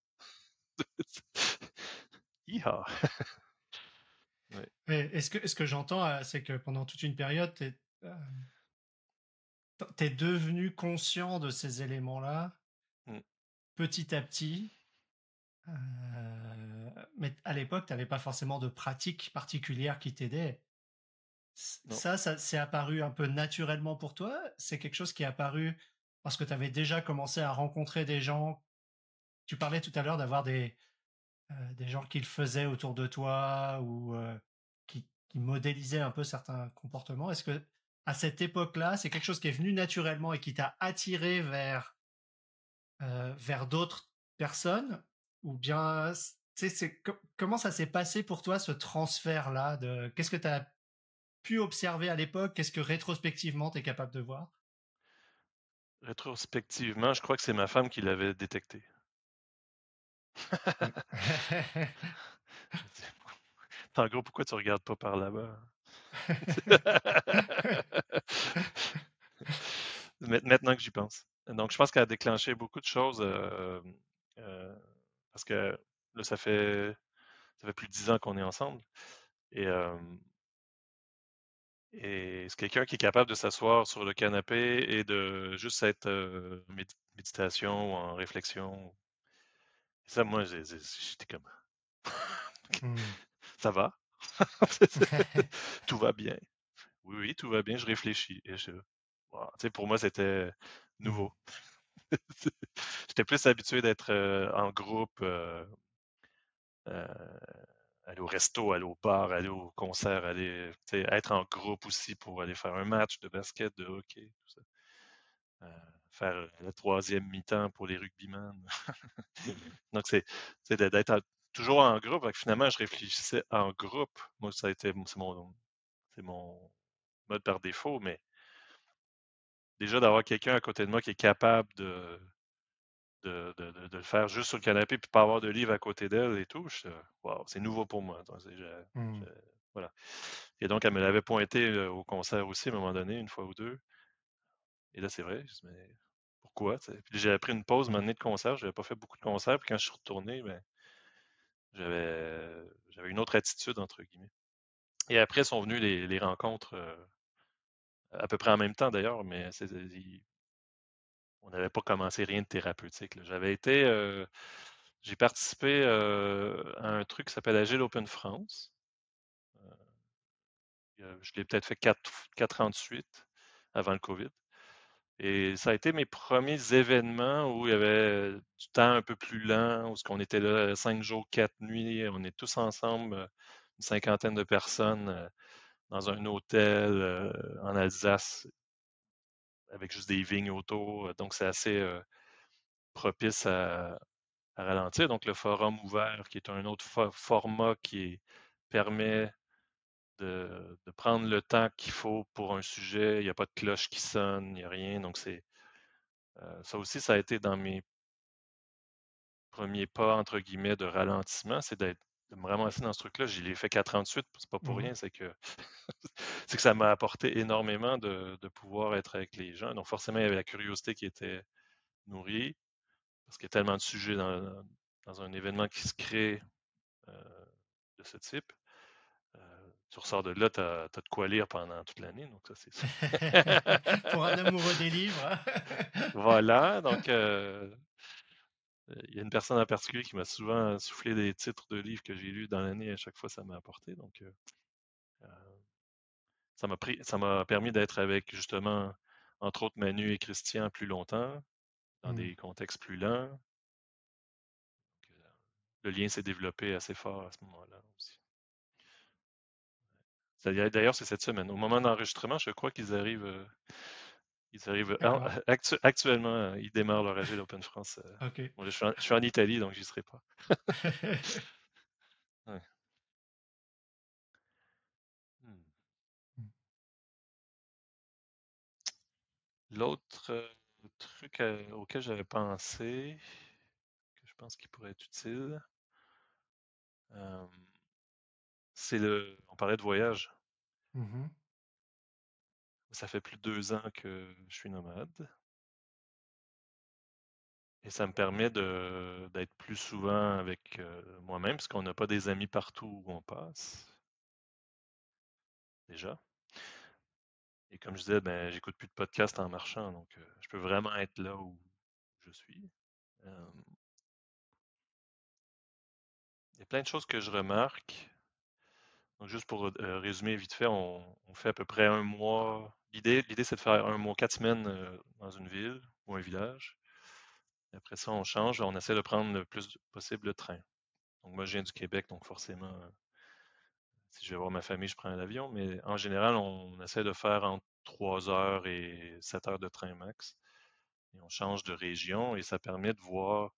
Est-ce que, est -ce que j'entends, c'est que pendant toute une période, tu T'es devenu conscient de ces éléments-là mmh. petit à petit. Euh, mais à l'époque, tu n'avais pas forcément de pratique particulière qui t'aidait. Ça, ça c'est apparu un peu naturellement pour toi? C'est quelque chose qui est apparu parce que tu avais déjà commencé à rencontrer des gens? Tu parlais tout à l'heure d'avoir des, euh, des gens qui le faisaient autour de toi ou euh, qui, qui modélisaient un peu certains comportements. Est-ce que à cette époque-là, c'est quelque chose qui est venu naturellement et qui t'a attiré vers, euh, vers d'autres personnes Ou bien, c'est, comment ça s'est passé pour toi, ce transfert-là de, Qu'est-ce que tu as pu observer à l'époque Qu'est-ce que rétrospectivement tu es capable de voir? Rétrospectivement, je crois que c'est ma femme qui l'avait détecté. en gros, pourquoi tu regardes pas par là-bas? Maintenant que j'y pense. Donc, je pense qu'elle a déclenché beaucoup de choses euh, euh, parce que là, ça fait, ça fait plus de dix ans qu'on est ensemble. Et, euh, et c'est quelqu'un qui est capable de s'asseoir sur le canapé et de juste être en méditation ou en réflexion? Et ça, moi, j'étais comme. Mmh. ça va? tout va bien. Oui, oui, tout va bien, je réfléchis. Et je, pour moi, c'était mmh. nouveau. J'étais plus habitué d'être euh, en groupe, euh, euh, aller au resto, aller au bar, aller au concert, aller être en groupe aussi pour aller faire un match de basket, de hockey, tout ça. faire le troisième mi-temps pour les rugbymen. Donc, c'est d'être toujours en groupe. finalement, je réfléchissais en groupe. Moi, ça a été c'est mon, mon mode par défaut, mais déjà d'avoir quelqu'un à côté de moi qui est capable de, de, le faire juste sur le canapé puis pas avoir de livre à côté d'elle et tout, c'est nouveau pour moi. Mmh. voilà. Et donc, elle me l'avait pointé au concert aussi à un moment donné, une fois ou deux. Et là, c'est vrai. Je mais pourquoi? j'ai pris une pause, un de concert. Je n'avais pas fait beaucoup de concerts. Puis quand je suis retourné, ben, j'avais, j'avais une autre attitude, entre guillemets. Et après sont venues les, rencontres euh, à peu près en même temps d'ailleurs, mais on n'avait pas commencé rien de thérapeutique. J'avais été, euh, j'ai participé euh, à un truc qui s'appelle Agile Open France. je l'ai peut-être fait quatre, quatre ans de suite avant le COVID. Et ça a été mes premiers événements où il y avait du temps un peu plus lent, où on était là cinq jours, quatre nuits, on est tous ensemble, euh, une cinquantaine de personnes euh, dans un hôtel euh, en Alsace avec juste des vignes autour. Donc, c'est assez propice à, ralentir. Donc, le forum ouvert, qui est un autre format qui permet de, prendre le temps qu'il faut pour un sujet. Il n'y a pas de cloche qui sonne, il n'y a rien. Donc, c'est euh, ça aussi, ça a été dans mes premiers pas, entre guillemets, de ralentissement, c'est d'être de me ramasser dans ce truc-là. J'y l'ai fait 438, c'est pas pour mmh rien, c'est que que ça m'a apporté énormément de, pouvoir être avec les gens. Donc, forcément, il y avait la curiosité qui était nourrie, parce qu'il y a tellement de sujets dans, un événement qui se crée euh, de ce type tu ressors de là, tu as, de quoi lire pendant toute l'année. Donc, ça, c'est ça. Pour un amoureux des livres. hein. Voilà, donc euh, il y a une personne en particulier qui m'a souvent soufflé des titres de livres que j'ai lus dans l'année. À chaque fois, ça m'a apporté. Donc, euh, euh, ça m'a pris, ça m'a permis d'être avec justement, entre autres, Manu et Christian plus longtemps, dans Mm. des contextes plus lents. Donc, euh, le lien s'est développé assez fort à ce moment-là aussi. D'ailleurs, c'est cette semaine. Au moment d'enregistrement, je crois qu'ils arrivent. euh, ils arrivent en- D'accord. actu- actuellement, euh, ils démarrent leur AG d'Open France. euh. Bon, je, suis en, je suis en Italie, donc j'y serai pas. Hmm. Mm. L'autre euh, truc auquel j'avais pensé, que je pense qu'il pourrait être utile, euh, c'est le. On parlait de voyage. Mhm. Ça fait plus de deux ans que je suis nomade. Et ça me permet d'être plus souvent avec euh, moi-même, parce qu'on n'a pas des amis partout où on passe, déjà. Et comme je disais, ben, j'écoute plus de podcasts en marchant, donc euh, je peux vraiment être là où je suis. Il y a plein de choses que je remarque. Donc, juste pour résumer vite fait, on, fait à peu près un mois. L'idée, l'idée, c'est de faire un mois, quatre semaines dans une ville ou un village. Après ça, on change, on essaie de prendre le plus possible le train. Donc, moi, je viens du Québec, donc forcément, euh, si je vais voir ma famille, je prends l'avion. Mais en général, on essaie de faire entre 3 heures et 7 heures de train max. Et on change de région et ça permet de voir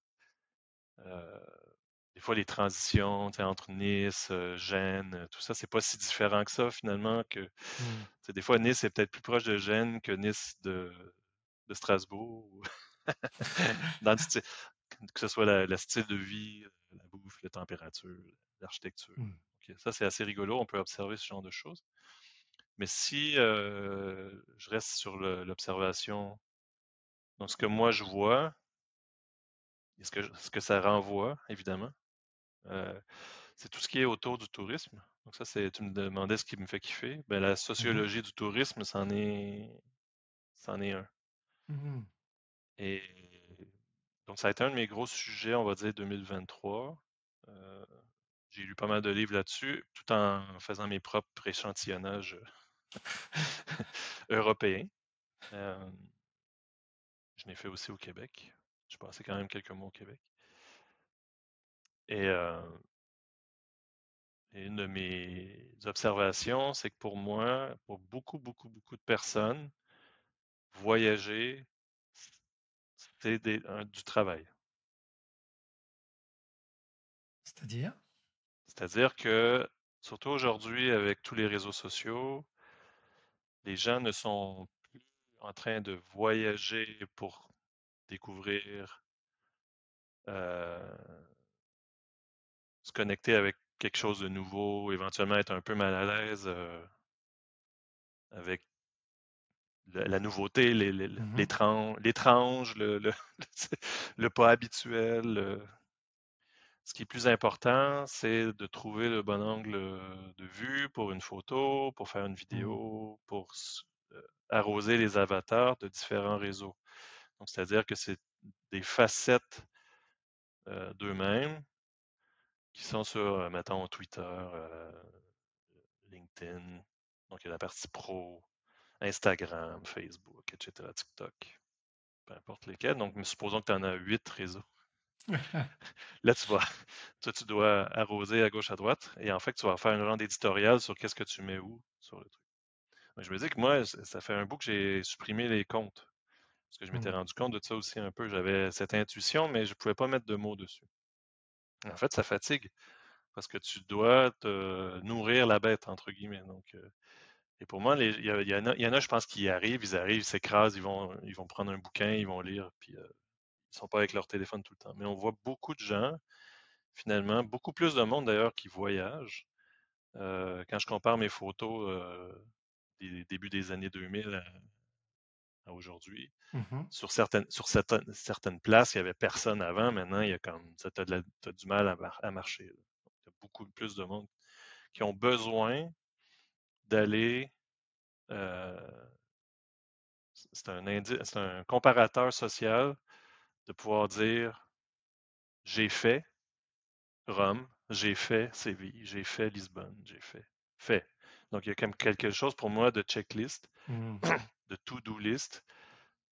des fois les transitions entre Nice, euh, Gênes, euh, tout ça, c'est pas si différent que ça finalement que Mm. sais, des fois Nice est peut-être plus proche de Gênes que Nice de, de Strasbourg. ou- dans le style- que ce soit la, la style de vie, euh, la bouffe, la température, l'architecture. Mm. Ok, Ça, c'est assez rigolo, on peut observer ce genre de choses. Mais si euh, je reste sur le- l'observation, donc ce que moi je vois, et ce que, je- ce que ça renvoie, évidemment, c'est tout ce qui est autour du tourisme. Donc ça, c'est, tu me demandais ce qui me fait kiffer. Ben, la Mhm. sociologie du tourisme, c'en est, c'en est un. Mhm. Et donc, ça a été un de mes gros sujets, on va dire, 2023. Euh, j'ai lu pas mal de livres là-dessus, tout en faisant mes propres échantillonnages européens. Euh, je l'ai fait aussi au Québec. Je passé quand même quelques mois au Québec. Et, euh, et une de mes observations, c'est que pour moi, pour beaucoup, beaucoup, beaucoup de personnes, voyager, c'est des- un- du travail. C'est-à-dire? C'est-à-dire que, surtout aujourd'hui, avec tous les réseaux sociaux, les gens ne sont plus en train de voyager pour découvrir, euh, se connecter avec quelque chose de nouveau, éventuellement être un peu mal à l'aise euh, avec la, la nouveauté, Mhm. l'étrange, le, le, le pas habituel. le- Ce qui est plus important, c'est de trouver le bon angle euh, de vue pour une photo, pour faire une Mm. vidéo, pour euh, arroser les avatars de différents réseaux. Donc, c'est-à-dire que c'est des facettes euh, d'eux-mêmes qui sont sur, euh, mettons, Twitter, euh, LinkedIn. Donc, il y a la partie pro, Instagram, Facebook, etc., TikTok, peu importe lesquels. Donc, supposons que tu en as huit réseaux. Là, tu vas, toi, tu dois arroser à gauche, à droite, et en fait, tu vas faire un genre d'éditorial sur qu'est-ce que tu mets où sur le truc. Donc, je me dis que moi, ça fait un bout que j'ai supprimé les comptes, parce que je m'étais Mm. rendu compte de ça aussi un peu. J'avais cette intuition, mais je pouvais pas mettre de mots dessus. En fait, ça fatigue, parce que tu dois te nourrir la bête, entre guillemets. Et pour moi, il y, en a, je pense, qui arrivent, ils arrivent, ils s'écrasent, ils vont, prendre un bouquin, ils vont lire, puis euh, ils sont pas avec leur téléphone tout le temps. Mais on voit beaucoup de gens, finalement, beaucoup plus de monde d'ailleurs qui voyagent. Euh, quand je compare mes photos des débuts des années 2000 à, aujourd'hui, Mhm. sur certaines, sur certaines, certaines places, il y avait personne avant. Maintenant, il y a comme, la- t'as du mal à, mar- à marcher. Il y a beaucoup plus de monde qui ont besoin d'aller. Euh, c'est un, c'est un comparateur social de pouvoir dire j'ai fait Rome, j'ai fait Séville, j'ai fait Lisbonne, j'ai fait. Fait. Donc, il y a comme quelque chose pour moi de checklist, Mmh. de to-do list,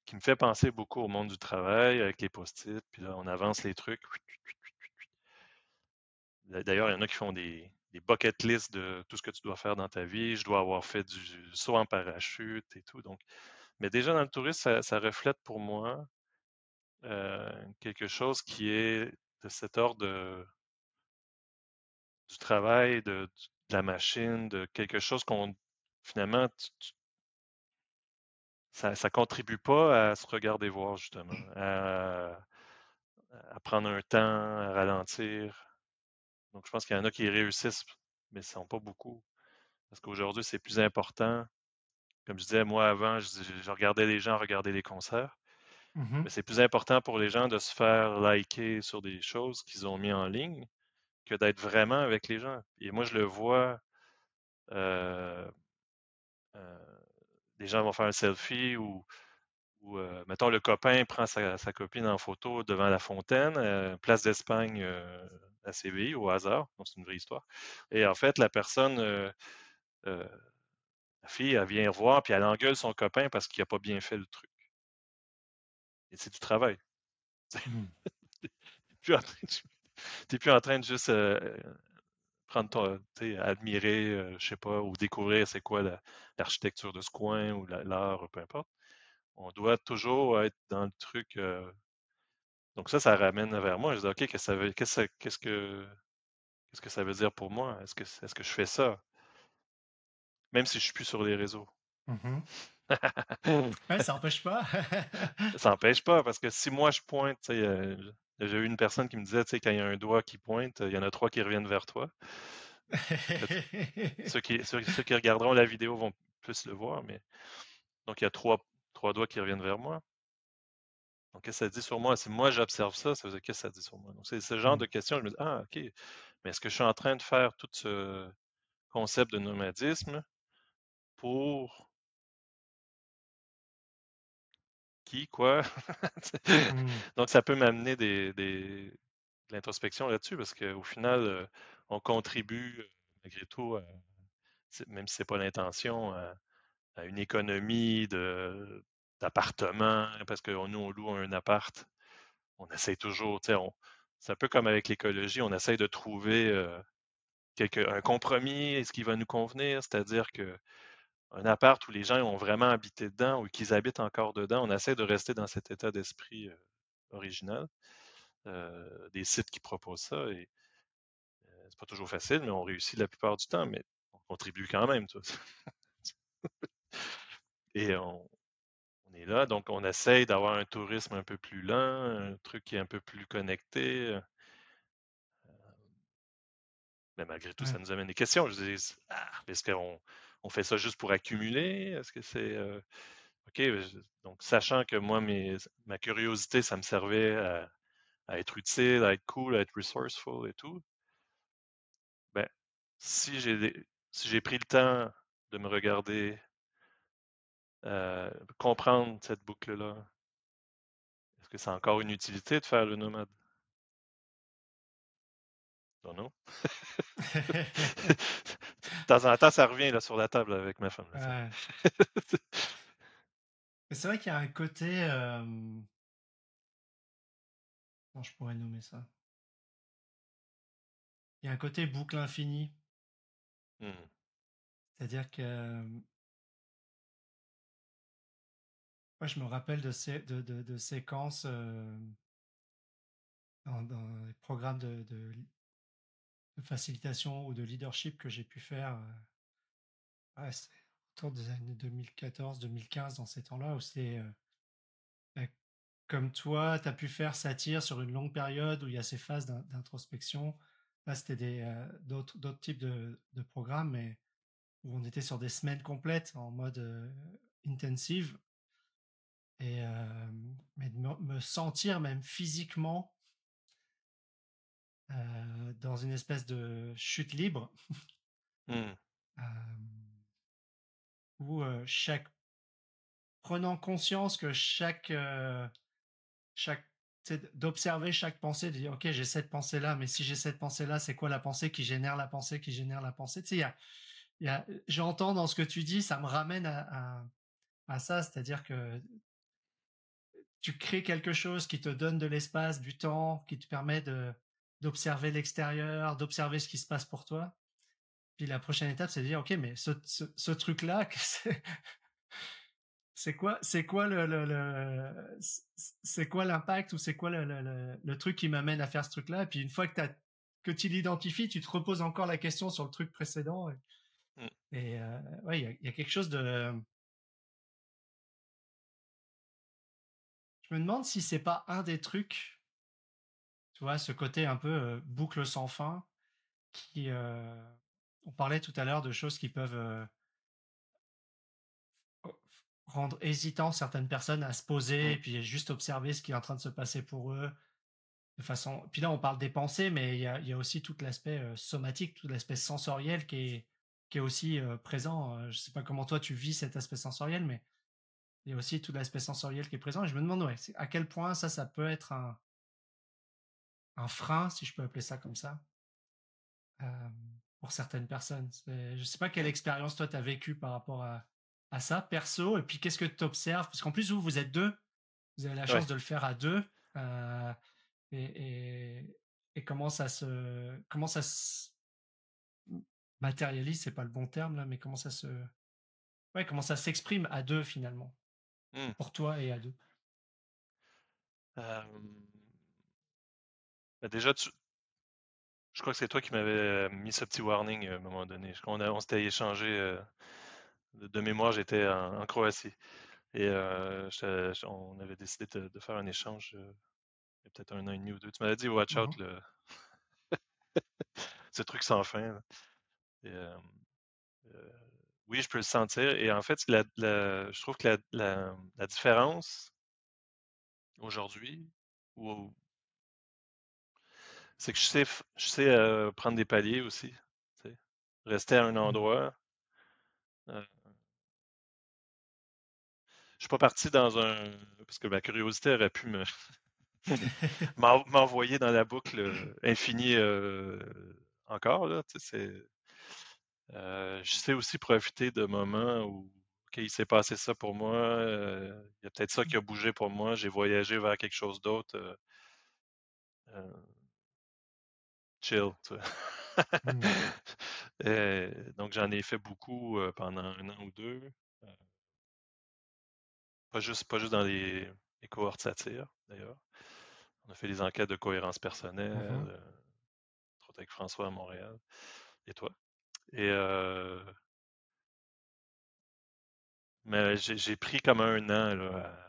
qui me fait penser beaucoup au monde du travail avec les post-it, puis là, on avance les trucs. D'ailleurs, il y en a qui font des, des bucket lists de tout ce que tu dois faire dans ta vie. Je dois avoir fait du, saut en parachute et tout. Donc, mais déjà dans le tourisme, ça, reflète pour moi euh, quelque chose qui est de cet ordre du travail, de, la machine, de quelque chose qu'on finalement ça ne contribue pas à se regarder voir justement, à, à prendre un temps, à ralentir. Donc je pense qu'il y en a qui réussissent, mais ce ne sont pas beaucoup. Parce qu'aujourd'hui, c'est plus important. Comme je disais, moi avant, je, regardais les gens regarder les concerts. Mmh Mais c'est plus important pour les gens de se faire liker sur des choses qu'ils ont mis en ligne que d'être vraiment avec les gens. Et moi, je le vois. Euh, euh, les gens vont faire un selfie ou, ou euh, mettons, le copain prend sa, copine en photo devant la fontaine, place d'Espagne à CVI au hasard. Donc, c'est une vraie histoire. Et en fait, la personne, la fille, elle vient voir, puis elle engueule son copain parce qu'il n'a pas bien fait le truc. Et c'est du travail. Mmh. tu n'es plus en train de juste prendre ton, admirer, euh, je sais pas, ou découvrir c'est quoi l'architecture de ce coin ou l'art, peu importe. On doit toujours être dans le truc. Euh, donc ça, ça ramène vers moi. Je dis, OK, qu'est-ce que ça veut, qu'est-ce, qu'est-ce que, qu'est-ce que ça veut dire pour moi? Est-ce que, est-ce que je fais ça? Même si je suis plus sur les réseaux. Mmh ça n'empêche pas. ça n'empêche pas, parce que si moi je pointe, euh, j'ai eu une personne qui me disait, tu sais, quand il y a un doigt qui pointe, il y en a trois qui reviennent vers toi. ceux, qui, ceux, qui, regarderont la vidéo vont plus le voir, mais donc il y a trois, trois doigts qui reviennent vers moi. Donc, qu'est-ce que ça dit sur moi? Si moi j'observe ça, ça veut dire qu'est-ce que ça dit sur moi? Donc, c'est ce genre mmh. de questions. Je me dis, ah, OK, mais est-ce que je suis en train de faire tout ce concept de nomadisme pour qui, quoi? Mmh. Donc, ça peut m'amener des, de l'introspection là-dessus parce qu'au final, euh, on contribue euh, malgré tout, même si ce n'est pas l'intention, à, une économie d'appartements parce que nous, on loue un appart. On essaie toujours, tu sais, c'est un peu comme avec l'écologie, on essaie de trouver euh, un compromis, ce qui va nous convenir, c'est-à-dire que un appart où les gens ont vraiment habité dedans ou qu'ils habitent encore dedans, on essaie de rester dans cet état d'esprit original. des sites qui proposent ça et c'est pas toujours facile, mais on réussit la plupart du temps, mais on contribue quand même. et on, est là, donc on essaye d'avoir un tourisme un peu plus lent, un truc qui est un peu plus connecté. Mais malgré tout, ça nous amène des questions. Je dis, ah, est-ce qu'on on fait ça juste pour accumuler? Est-ce que c'est. Euh, OK, donc sachant que moi, ma curiosité, ça me servait à, être utile, à être cool, à être resourceful et tout. Ben, si j'ai si j'ai pris le temps de me regarder, euh, comprendre cette boucle-là, est-ce que c'est encore une utilité de faire le nomade? Non, non? de temps en temps, ça revient là, sur la table avec ma femme. c'est vrai qu'il y a un côté. Euh... Comment je pourrais nommer ça? Il y a un côté boucle infinie. Mmh. C'est-à-dire que. Moi, je me rappelle de, ces, de, de, séquences euh, dans, dans, les programmes de, de facilitation ou de leadership que j'ai pu faire euh, autour des années 2014-2015, dans ces temps-là, où c'est euh, bah, comme toi, tu as pu faire satire sur une longue période où il y a ces phases d'introspection. Là, c'était euh, d'autres types de, programmes, mais où on était sur des semaines complètes en mode intensive. Et mais de me, sentir même physiquement euh, dans une espèce de chute libre. Mmh. où chaque prenant conscience que chaque chaque d'observer chaque pensée, de dire ok j'ai cette pensée là, mais si j'ai cette pensée là, c'est quoi la pensée qui génère la pensée qui génère la pensée? Tu sais, il y a, y a, j'entends dans ce que tu dis, ça me ramène à, à, à ça, c'est-à-dire que tu crées quelque chose qui te donne de l'espace, du temps, qui te permet de d'observer l'extérieur, d'observer ce qui se passe pour toi. Puis la prochaine étape, c'est de dire, ok, mais ce, ce, ce truc-là, c'est quoi, c'est quoi le, le, le c'est quoi l'impact ou c'est quoi le, le, le, truc qui m'amène à faire ce truc-là? Et puis une fois que tu que tu l'identifies, tu te reposes encore la question sur le truc précédent. Et, et euh, ouais, il y a, y a, quelque chose de Je me demande si c'est pas un des trucs, tu vois, ce côté un peu euh, boucle sans fin, qui, euh, on parlait tout à l'heure de choses qui peuvent euh, rendre hésitant certaines personnes à se poser et puis juste observer ce qui est en train de se passer pour eux. De façon. Puis là, on parle des pensées, mais il y a, y a, aussi tout l'aspect somatique, tout l'aspect sensoriel qui est, qui est aussi présent. Je sais pas comment toi tu vis cet aspect sensoriel, mais il y a aussi tout l'aspect sensoriel qui est présent. Et je me demande ouais, à quel point ça, ça peut être un, un frein, si je peux appeler ça comme ça, euh, pour certaines personnes. Je ne sais pas quelle expérience toi tu as vécu par rapport à, à, ça, perso, et puis qu'est-ce que tu observes Parce qu'en plus, vous, vous êtes deux, vous avez la chance de le faire à deux. Euh, et, et, et, comment ça se comment ça se matérialise c'est pas le bon terme là mais comment ça se ouais comment ça s'exprime à deux finalement? Mmh. Pour toi et à deux. Euh... déjà, tu... je crois que c'est toi qui m'avais mis ce petit warning à un moment donné. On, on s'était échangé euh, de, mémoire, j'étais en, Croatie. Et euh, on avait décidé de, faire un échange il y a peut-être un an et demi ou deux. Tu m'avais dit, watch out, mmh le... ce truc sans fin. Et, oui, je peux le sentir. Et en fait, la, je trouve que la, la, différence aujourd'hui, c'est que je sais, je sais euh, prendre des paliers aussi. Rester à un mmh. endroit. Euh, je suis pas parti dans un. Parce que ma curiosité aurait pu me m'envoyer dans la boucle infinie euh, encore. Là, euh, je sais aussi profiter de moments où OK, il s'est passé ça pour moi, euh, il y a peut-être ça qui a bougé pour moi, j'ai voyagé vers quelque chose d'autre. Euh, chill, mmh. donc j'en ai fait beaucoup pendant un an ou deux. pas juste, pas juste dans les, cohortes satires, d'ailleurs. On a fait des enquêtes de cohérence mmh personnelle, avec François à Montréal. Et toi? Et euh, mais j'ai pris comme un an là, à,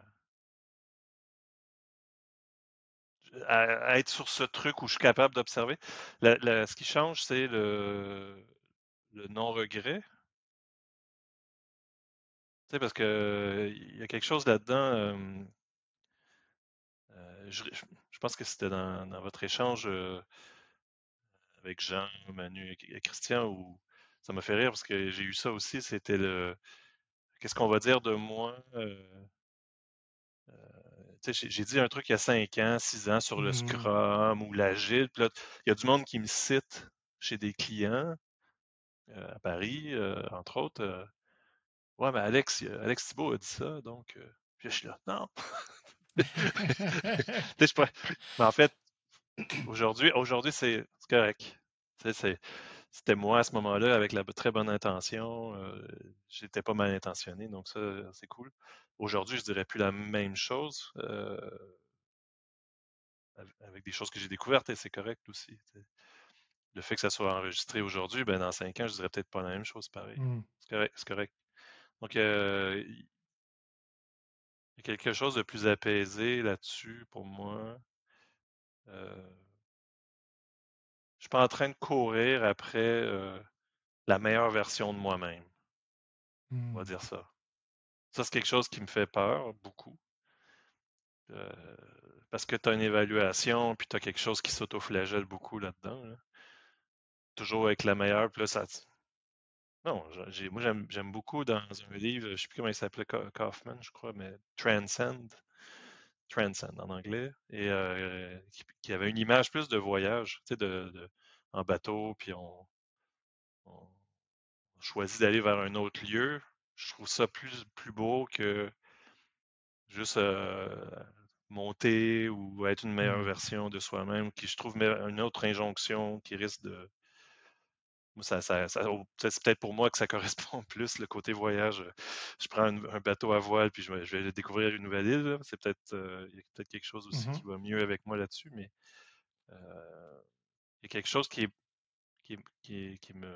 être sur ce truc où je suis capable d'observer. Ce qui change, c'est le, non-regret. Tu sais, parce que il y a quelque chose là-dedans. Euh, je, je, pense que c'était dans, votre échange euh, avec Jean, Manu et Christian où ça m'a fait rire parce que j'ai eu ça aussi. C'était le. Qu'est-ce qu'on va dire de moi? Euh, euh, j'ai dit un truc il y a 5 ans, 6 ans sur le mmh. Scrum ou l'Agile. il y a du monde qui me cite chez des clients euh, à Paris, entre autres. ouais, mais Alex, Alex Thibault a dit ça, donc. je suis là, non. mais en fait, aujourd'hui, aujourd'hui c'est correct. C'était moi à ce moment-là avec la très bonne intention. Euh, j'étais pas mal intentionné, donc ça, c'est cool. Aujourd'hui, je dirais plus la même chose. Euh, avec des choses que j'ai découvertes, et c'est correct aussi. Le fait que ça soit enregistré aujourd'hui, ben dans cinq ans, je dirais peut-être pas la même chose pareil. Mmh. C'est correct, correct. Donc, euh, il y a quelque chose de plus apaisé là-dessus pour moi. Je suis pas en train de courir après euh, la meilleure version de moi-même. On va mmh. dire ça. Ça, c'est quelque chose qui me fait peur beaucoup. Euh, parce que tu as une évaluation, puis tu as quelque chose qui s'autoflagelle beaucoup là-dedans. Toujours avec la meilleure, puis là, ça. Non, j'ai, moi j'aime, beaucoup dans un livre, je sais plus comment il s'appelait, Kaufman, je crois, mais Transcend. Transcend en anglais, et euh, qui, avait une image plus de voyage, tu sais, de, en bateau, puis on, choisit d'aller vers un autre lieu. Je trouve ça plus, plus beau que juste euh, monter ou être une meilleure mmh. version de soi-même, qui je trouve une autre injonction qui risque de. Ça, ça, c'est peut-être pour moi que ça correspond plus le côté voyage. Je prends un, bateau à voile puis je vais, découvrir une nouvelle île. C'est peut-être il y a peut-être quelque chose aussi mmh qui va mieux avec moi là-dessus, mais euh, il y a quelque chose qui est, qui, qui, qui me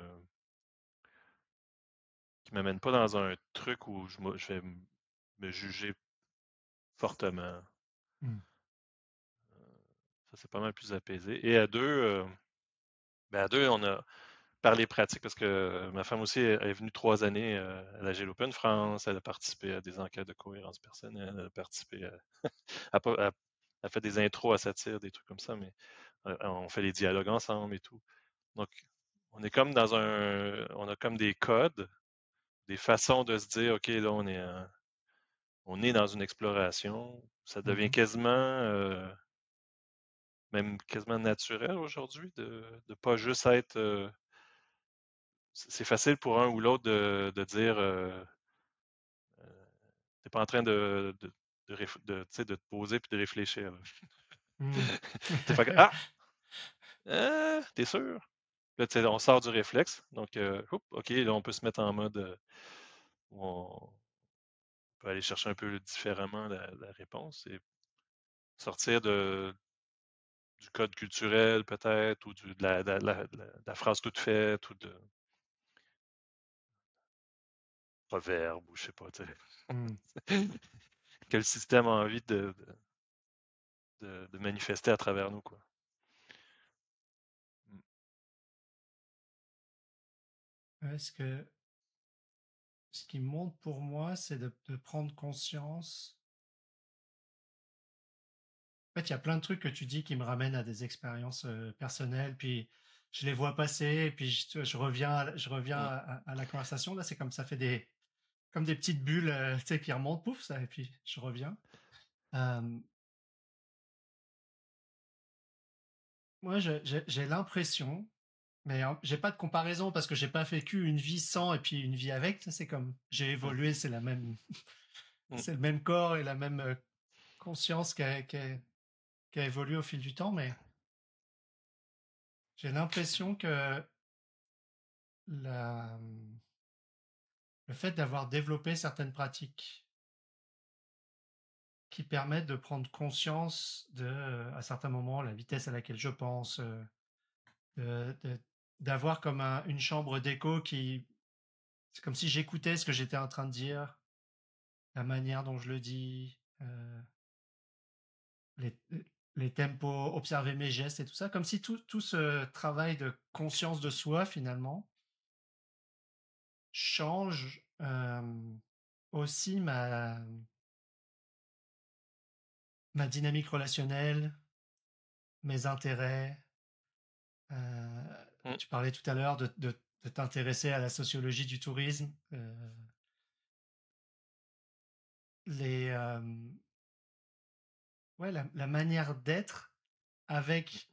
qui m'amène pas dans un truc où je, je vais me juger fortement. Mmh. Ça, c'est pas mal plus apaisé. Et à deux, euh, ben à deux, on a parlé pratique parce que ma femme aussi est venue trois années euh, à la Open France. Elle a participé à des enquêtes de cohérence personnelle. Elle a participé à. elle, fait des intros à satire, des trucs comme ça, mais euh, on fait les dialogues ensemble et tout. Donc, on est comme dans un. On a comme des codes, des façons de se dire, OK, là, on est, on est dans une exploration. Ça devient mmh quasiment même quasiment naturel aujourd'hui de ne pas juste être. Euh, c'est facile pour un ou l'autre de, de, dire euh, euh t'es pas en train de, de, de, te poser puis de réfléchir. Mmh. ah! ah t'es sûr? Là, on sort du réflexe. Donc, euh, OK, là, on peut se mettre en mode on peut aller chercher un peu différemment la, la réponse et sortir de, du code culturel peut-être, ou de, la, la, phrase toute faite, ou de proverbe, ou je sais pas, mmh. que le système a envie de, de, de, manifester à travers nous, quoi. Est-ce que ce qui monte pour moi, c'est de, de prendre conscience en fait, il y a plein de trucs que tu dis qui me ramènent à des expériences personnelles, puis je les vois passer, et puis je, reviens, à, je reviens mmh. à, la conversation. Là, c'est comme ça fait des, comme des petites bulles, tu sais, qui remontent, pouf, ça, et puis je reviens. moi, j'ai l'impression, mais j'ai pas de comparaison parce que j'ai pas vécu une vie sans et puis une vie avec. C'est comme j'ai mmh. évolué, c'est la même, mmh. c'est le même corps et la même conscience qui qui a évolué au fil du temps, mais j'ai l'impression que la... le fait d'avoir développé certaines pratiques qui permettent de prendre conscience de, à certains moments, la vitesse à laquelle je pense, euh, d'avoir comme une chambre d'écho qui, c'est comme si j'écoutais ce que j'étais en train de dire, la manière dont je le dis, euh, les, les tempos, observer mes gestes et tout ça, comme si tout, tout ce travail de conscience de soi, finalement, change aussi ma, ma dynamique relationnelle, mes intérêts. Mmh. Tu parlais tout à l'heure de, t'intéresser à la sociologie du tourisme. les, ouais, la, manière d'être avec,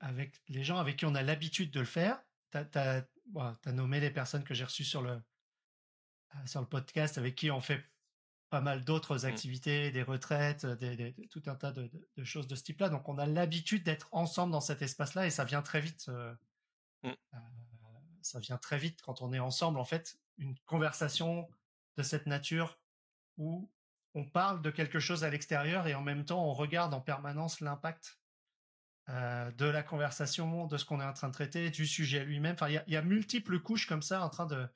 avec les gens avec qui on a l'habitude de le faire. Tu as, nommé les personnes que j'ai reçues sur le, euh, sur le podcast avec qui on fait pas mal d'autres mmh. activités, des retraites, des, tout un tas de, choses de ce type-là. Donc on a l'habitude d'être ensemble dans cet espace-là et ça vient très vite. Euh, mmh. euh, ça vient très vite quand on est ensemble. En fait, une conversation de cette nature où on parle de quelque chose à l'extérieur et en même temps on regarde en permanence l'impact euh, de la conversation, de ce qu'on est en train de traiter, du sujet lui-même. Enfin, il y, a, multiples couches comme ça en train de,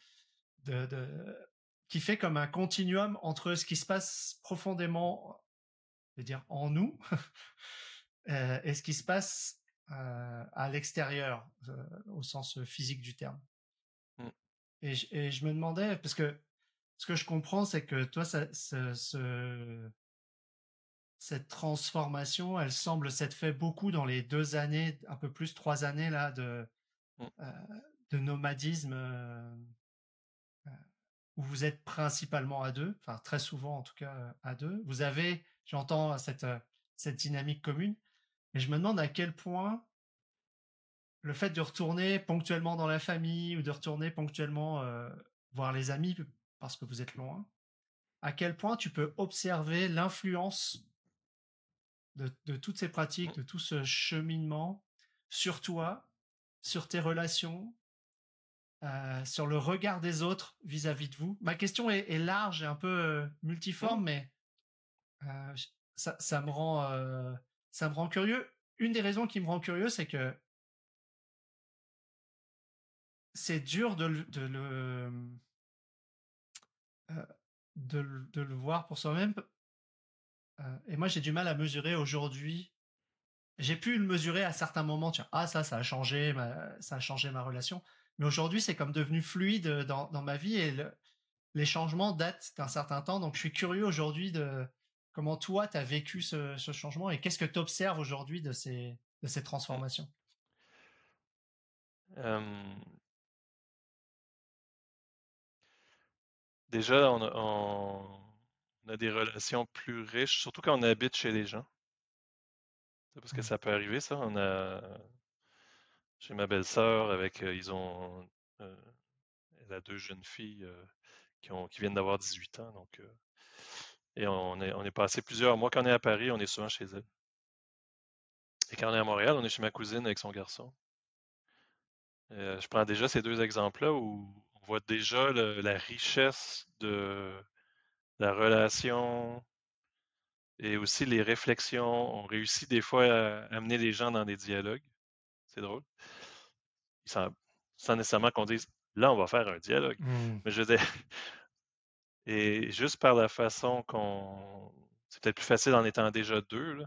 qui fait comme un continuum entre ce qui se passe profondément, je veux dire, en nous euh, et ce qui se passe euh, à l'extérieur, au sens physique du terme. Mmh. et, je me demandais, parce que ce que je comprends, c'est que toi, cette transformation, elle semble s'être fait beaucoup dans les deux années, un peu plus trois années là de, mmh. euh, de nomadisme euh, où vous êtes principalement à deux, enfin très souvent en tout cas à deux. Vous avez, j'entends cette, cette dynamique commune, mais je me demande à quel point le fait de retourner ponctuellement dans la famille ou de retourner ponctuellement voir les amis parce que vous êtes loin, à quel point tu peux observer l'influence de, toutes ces pratiques, de tout ce cheminement sur toi, sur tes relations, euh, sur le regard des autres vis-à-vis de vous. Ma question est, large et un peu euh, multiforme, mais euh, ça, me rend, ça me rend curieux. Une des raisons qui me rend curieux, c'est que c'est dur de, de le de, le voir pour soi-même. Et moi, j'ai du mal à mesurer aujourd'hui. J'ai pu le mesurer à certains moments. Tiens, ah ça, ça a changé, ça a changé ma relation. Mais aujourd'hui, c'est comme devenu fluide dans, dans ma vie et les changements datent d'un certain temps. Donc, je suis curieux aujourd'hui de comment toi, tu as vécu ce, ce, changement et qu'est-ce que tu observes aujourd'hui de ces, de ces transformations? Déjà, on a, des relations plus riches, surtout quand on habite chez les gens. Parce que mmh. ça peut arriver, ça. On a chez ma belle-sœur, avec ils ont elle a deux jeunes filles qui, ont, qui viennent d'avoir 18 ans. Donc, et on est, on est passé plusieurs mois. Quand on est à Paris, on est souvent chez elle. Et quand on est à Montréal, on est chez ma cousine avec son garçon. je prends déjà ces deux exemples-là où voit déjà la richesse de la relation et aussi les réflexions. On réussit des fois à amener les gens dans des dialogues. C'est drôle. Sans, nécessairement qu'on dise là, on va faire un dialogue. Mmh. Mais je veux et juste par la façon qu'on. C'est peut-être plus facile en étant déjà deux.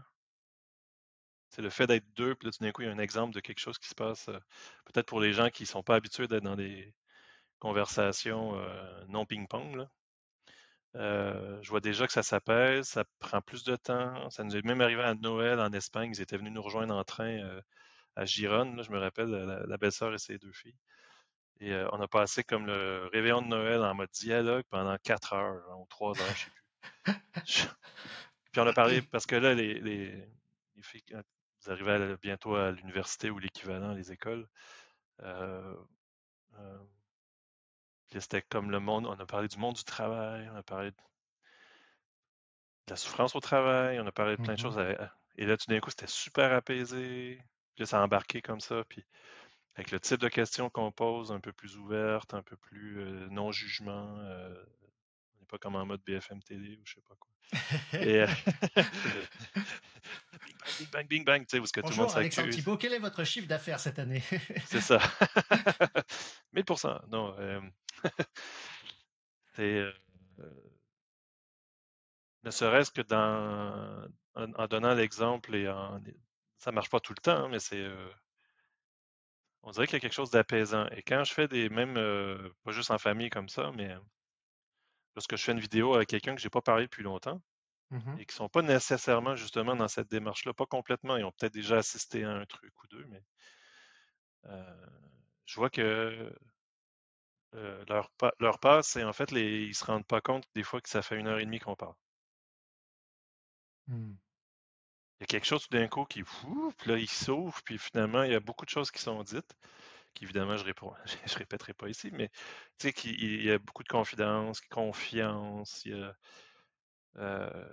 C'est le fait d'être deux, puis là, tout d'un coup, il y a un exemple de quelque chose qui se passe. Euh, peut-être pour les gens qui ne sont pas habitués d'être dans des, conversation euh, non ping-pong. Euh, je vois déjà que ça s'apaise, ça prend plus de temps. Ça nous est même arrivé à Noël en Espagne. Ils étaient venus nous rejoindre en train à Gironne. je me rappelle, la, belle-sœur et ses deux filles. Et on a passé comme le réveillon de Noël en mode dialogue pendant quatre heures ou trois heures, je sais plus. Puis on a parlé, parce que là, les, les, filles, vous arrivez bientôt à l'université ou l'équivalent, les écoles, c'était comme le monde, on a parlé du monde du travail, on a parlé de la souffrance au travail, on a parlé de plein de mmh choses. Et là, tout d'un coup, c'était super apaisé. Puis ça a embarqué comme ça. Puis avec le type de questions qu'on pose, un peu plus ouverte, un peu plus euh, non-jugement. Euh, on n'est pas comme en mode BFM télé ou je sais pas quoi. Et, euh, bing bang, bing bang, tu sais, où que tout le monde Alexandre Thibault, quel est votre chiffre d'affaires cette année? C'est ça. 1000%. Non. c'est. Euh, ne serait-ce que dans. En, donnant l'exemple et en. Ça marche pas tout le temps, mais c'est. Euh, on dirait qu'il y a quelque chose d'apaisant. Et quand je fais des. Même. Euh, pas juste en famille comme ça, mais. Lorsque je fais une vidéo avec quelqu'un que j'ai pas parlé depuis longtemps, mmh et qui sont pas nécessairement justement dans cette démarche-là, pas complètement, ils ont peut-être déjà assisté à un truc ou deux, mais je vois que euh, leur, leur passe, c'est en fait, les, ils se rendent pas compte des fois que ça fait une heure et demie qu'on parle. Mmh. Il y a quelque chose tout d'un coup qui, puis là, il s'ouvre, puis finalement, il y a beaucoup de choses qui sont dites, qu'évidemment, je réponds, je répéterai pas ici, mais tu sais, qu'il y a beaucoup de confidence, confiance, il y a, euh,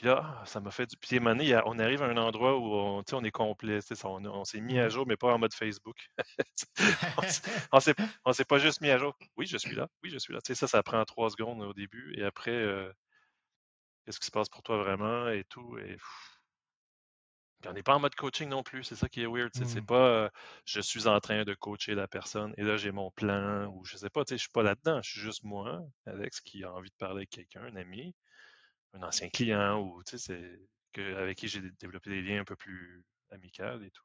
puis là, ça m'a fait du. Puis à on arrive à un endroit où on, on est complet. On, on s'est mis à mmh jour, mais pas en mode Facebook. on ne s'est pas juste mis à jour. Oui, je suis là. Oui, je suis là. ça, ça prend trois secondes au début. Et après, euh, qu'est-ce qui se passe pour toi vraiment et tout. Et on n'est pas en mode coaching non plus, c'est ça qui est weird. C'est mmh. pas euh, je suis en train de coacher la personne et là j'ai mon plan ou je sais pas, je suis pas là-dedans, je suis juste moi, Alex, qui a envie de parler avec quelqu'un, un ami, un ancien client ou tu sais, que, avec qui j'ai développé des liens un peu plus amicaux et tout.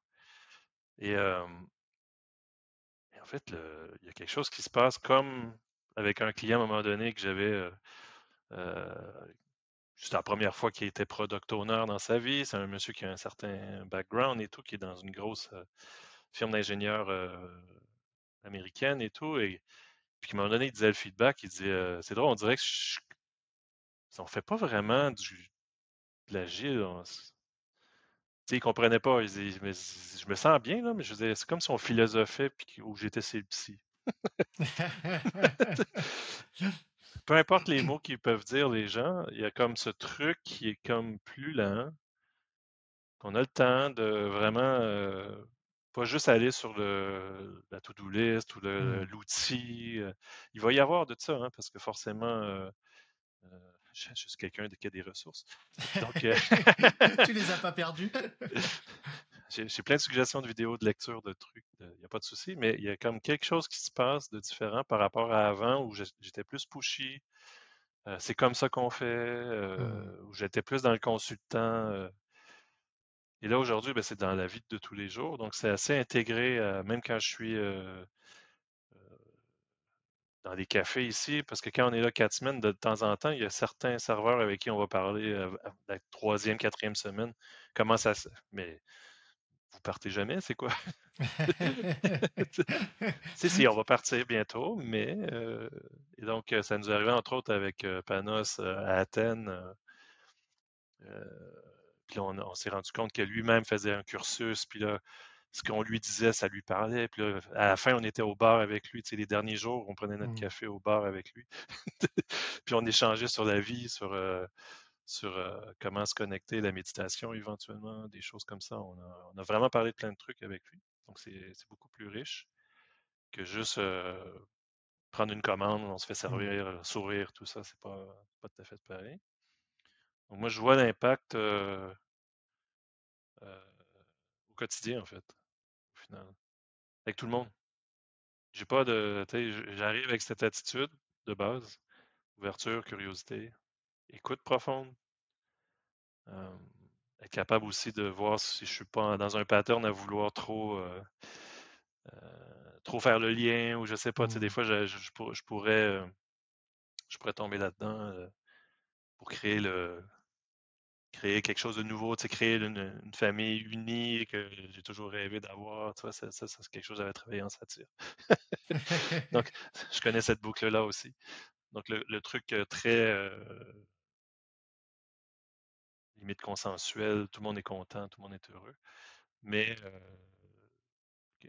Et, en fait, il y a quelque chose qui se passe comme avec un client à un moment donné que j'avais euh, euh, juste la première fois qu'il était product owner dans sa vie. C'est un monsieur qui a un certain background et tout, qui est dans une grosse euh, firme d'ingénieurs américaine et tout. Et Puis à un moment donné, il disait le feedback, il dit euh, C'est drôle, on dirait que je... on fait pas vraiment du, de l'agile. On... Il comprenait pas. Il dit, mais je me sens bien, là, mais je c'est comme si on philosophait puis où j'étais c'est le psy. Peu importe les mots qu'ils peuvent dire, les gens, il y a comme ce truc qui est comme plus lent, qu'on a le temps de vraiment euh, pas juste aller sur le, la to-do list ou Mmh. l'outil. Euh, il va y avoir de ça, hein, parce que forcément, euh, je, je suis quelqu'un qui a des ressources. Donc, tu les as pas perdus. j'ai plein de suggestions de vidéos, de lecture, de trucs, il n'y a pas de souci, mais il y a comme quelque chose qui se passe de différent par rapport à avant où j'étais plus pushy. Euh, c'est comme ça qu'on fait, euh, Mmh. où j'étais plus dans le consultant. euh. Et là, aujourd'hui, ben, c'est dans la vie de tous les jours. Donc, c'est assez intégré, euh, même quand je suis euh, dans les cafés ici, parce que quand on est là quatre semaines, de temps en temps, il y a certains serveurs avec qui on va parler euh, la troisième, quatrième semaine. Comment ça se. Mais vous partez jamais, c'est quoi? si, si, on va partir bientôt, mais. euh, et donc, euh, ça nous arrivait entre autres avec euh, Panos à Athènes. puis là, on, on s'est rendu compte que lui-même faisait un cursus, puis là, ce qu'on lui disait, ça lui parlait. Puis là, à la fin, on était au bar avec lui. Tu sais, les derniers jours, on prenait notre Mmh. café au bar avec lui. puis on échangeait sur la vie, sur, euh, sur euh, comment se connecter, la méditation éventuellement, des choses comme ça. On a, on a vraiment parlé de plein de trucs avec lui. Donc, c'est beaucoup plus riche que juste euh, prendre une commande, on se fait Mmh. servir, euh, sourire, tout ça. C'est pas, pas tout à fait pareil. Donc, moi, je vois l'impact euh, au quotidien, en fait, au final, avec tout le monde. J'ai pas de. J'arrive avec cette attitude de base, ouverture, curiosité, écoute profonde. euh, être capable aussi de voir si je suis pas dans un pattern à vouloir trop, euh, euh, trop faire le lien ou je sais pas. Des Mmh. fois, je, je- je pour- je pourrais, je pourrais tomber là-dedans pour créer le, créer quelque chose de nouveau, créer une, une famille unie que j'ai toujours rêvé d'avoir. Ça, ça, ça, c'est quelque chose que j'avais travaillé en satire. Donc, je connais cette boucle-là aussi. Donc, le, le truc très limite consensuel, tout le monde est content, tout le monde est heureux. Mais euh,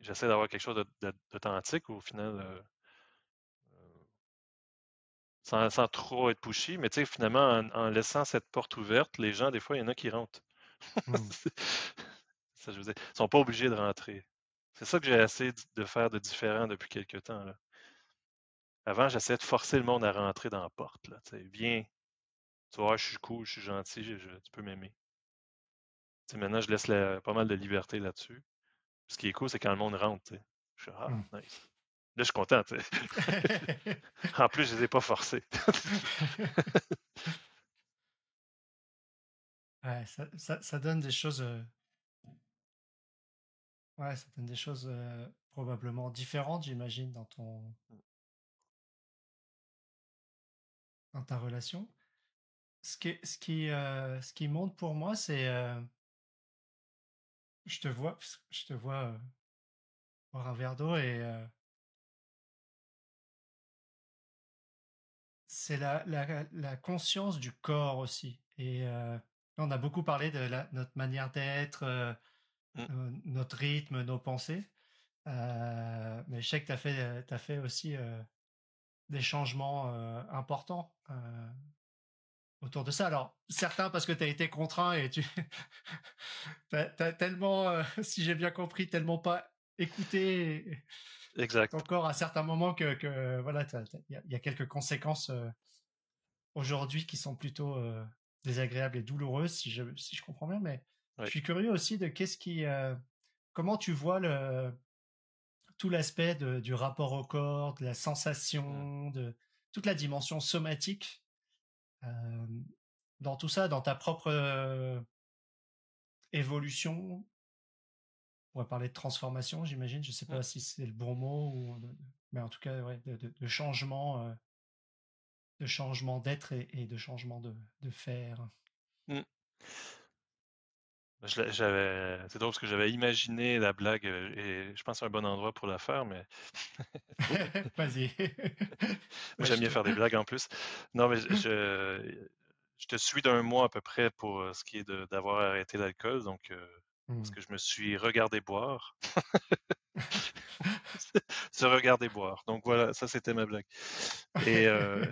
j'essaie d'avoir quelque chose d'authentique au final, euh, sans, sans trop être pushy. Mais tu sais, finalement, en, en laissant cette porte ouverte, les gens, des fois, il y en a qui rentrent. Mmh. ça, je veux dire, ils sont pas obligés de rentrer. C'est ça que j'ai essayé de faire de différent depuis quelques temps. Là. Avant, j'essayais de forcer le monde à rentrer dans la porte. Là, viens, tu vois, je suis cool, je suis gentil, je- je- tu peux m'aimer. Tu sais, maintenant, je laisse la- pas mal de liberté là-dessus. Ce qui est cool, c'est quand le monde rentre. tu sais. Je suis ah, Mmh. nice. Là, je suis content. tu sais. en plus, je les ai pas forcés. Ouais, ça, ça, ça donne des choses. euh, Ouais, ça donne des choses euh, probablement différentes, j'imagine, dans ton dans ta relation. Ce qui, ce qui, euh, ce qui monte pour moi, c'est euh, je te vois, je te vois euh, boire un verre d'eau et c'est la, la, la conscience du corps aussi. Et on a beaucoup parlé de la, notre manière d'être, euh, Mm, euh, notre rythme, nos pensées. Mais je sais que tu as fait, t'as fait aussi des changements importants autour de ça. Alors, certains parce que tu as été contraint et tu as, tellement, euh, si j'ai bien compris, tellement pas écouté exact. ton corps à certains moments que, que voilà, il y, y, a quelques conséquences euh, aujourd'hui qui sont plutôt euh, désagréables et douloureuses, si je, si je comprends bien. Mais Oui. je suis curieux aussi de qu'est-ce qui, comment tu vois le tout l'aspect du rapport au corps, de la sensation, Mm. de toute la dimension somatique dans tout ça, dans ta propre évolution. On va parler de transformation, j'imagine. Je ne sais pas Mm. si c'est le bon mot, ou, mais en tout cas, ouais, de, de, de changement, euh, de changement d'être et, et, de changement de, faire. Mm. C'est drôle parce que j'avais imaginé la blague euh, et je pense que c'est un bon endroit pour la faire, mais Vas-y. j'aime bien faire des blagues en plus. Non, mais je, je, te suis d'un mois à peu près pour euh, ce qui est d'avoir arrêté l'alcool, donc euh, parce Hmm. que je me suis regardé boire. Se regarder boire. Donc voilà, ça c'était ma blague. Et euh,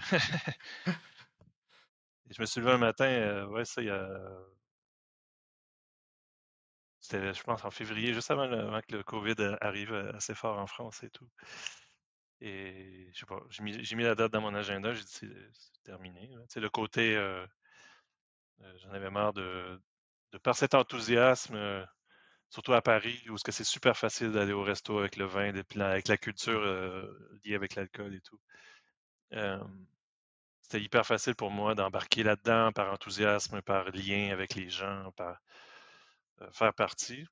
je me suis levé un matin, euh, ouais, ça il y a. C'était, je pense, en février, juste avant, que le COVID euh, arrive euh, assez fort en France et tout. Et je sais pas, j'ai mis, j'ai mis la date dans mon agenda, j'ai dit c'est c'est terminé. Tu sais, le côté, euh, j'en avais marre de, de par cet enthousiasme, surtout à Paris, où est-ce que c'est super facile d'aller au resto avec le vin, avec la culture liée avec l'alcool et tout. C'était hyper facile pour moi d'embarquer là-dedans par enthousiasme, par lien avec les gens, par faire partie.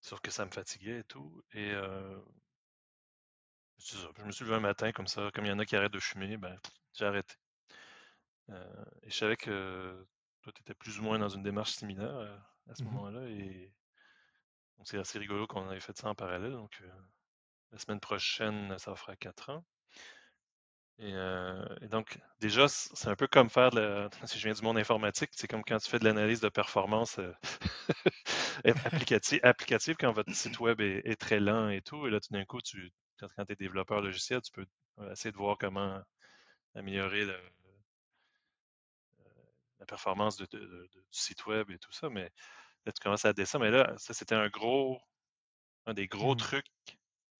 Sauf que ça me fatiguait et tout. Et euh, ça. Je me suis levé un matin comme ça, comme il y en a qui arrêtent de fumer, ben j'ai arrêté. Euh, et je savais que toi, tu étais plus ou moins dans une démarche similaire euh, à ce Mhm. moment-là. Et donc c'est assez rigolo qu'on ait fait ça en parallèle. Donc euh, la semaine prochaine, ça fera quatre ans. Et, euh, et donc, déjà, c'est un peu comme faire de la... Si je viens du monde informatique, c'est comme quand tu fais de l'analyse de performance euh, applicative, applicative quand votre site web est, est très lent et tout. Et là, tout d'un coup, tu, quand, tu es développeur logiciel, tu peux euh, essayer de voir comment améliorer le- la performance de, de- de- du site web et tout ça. Mais là, tu commences à descendre. Mais là, ça, c'était un gros, un des gros Mhm. trucs,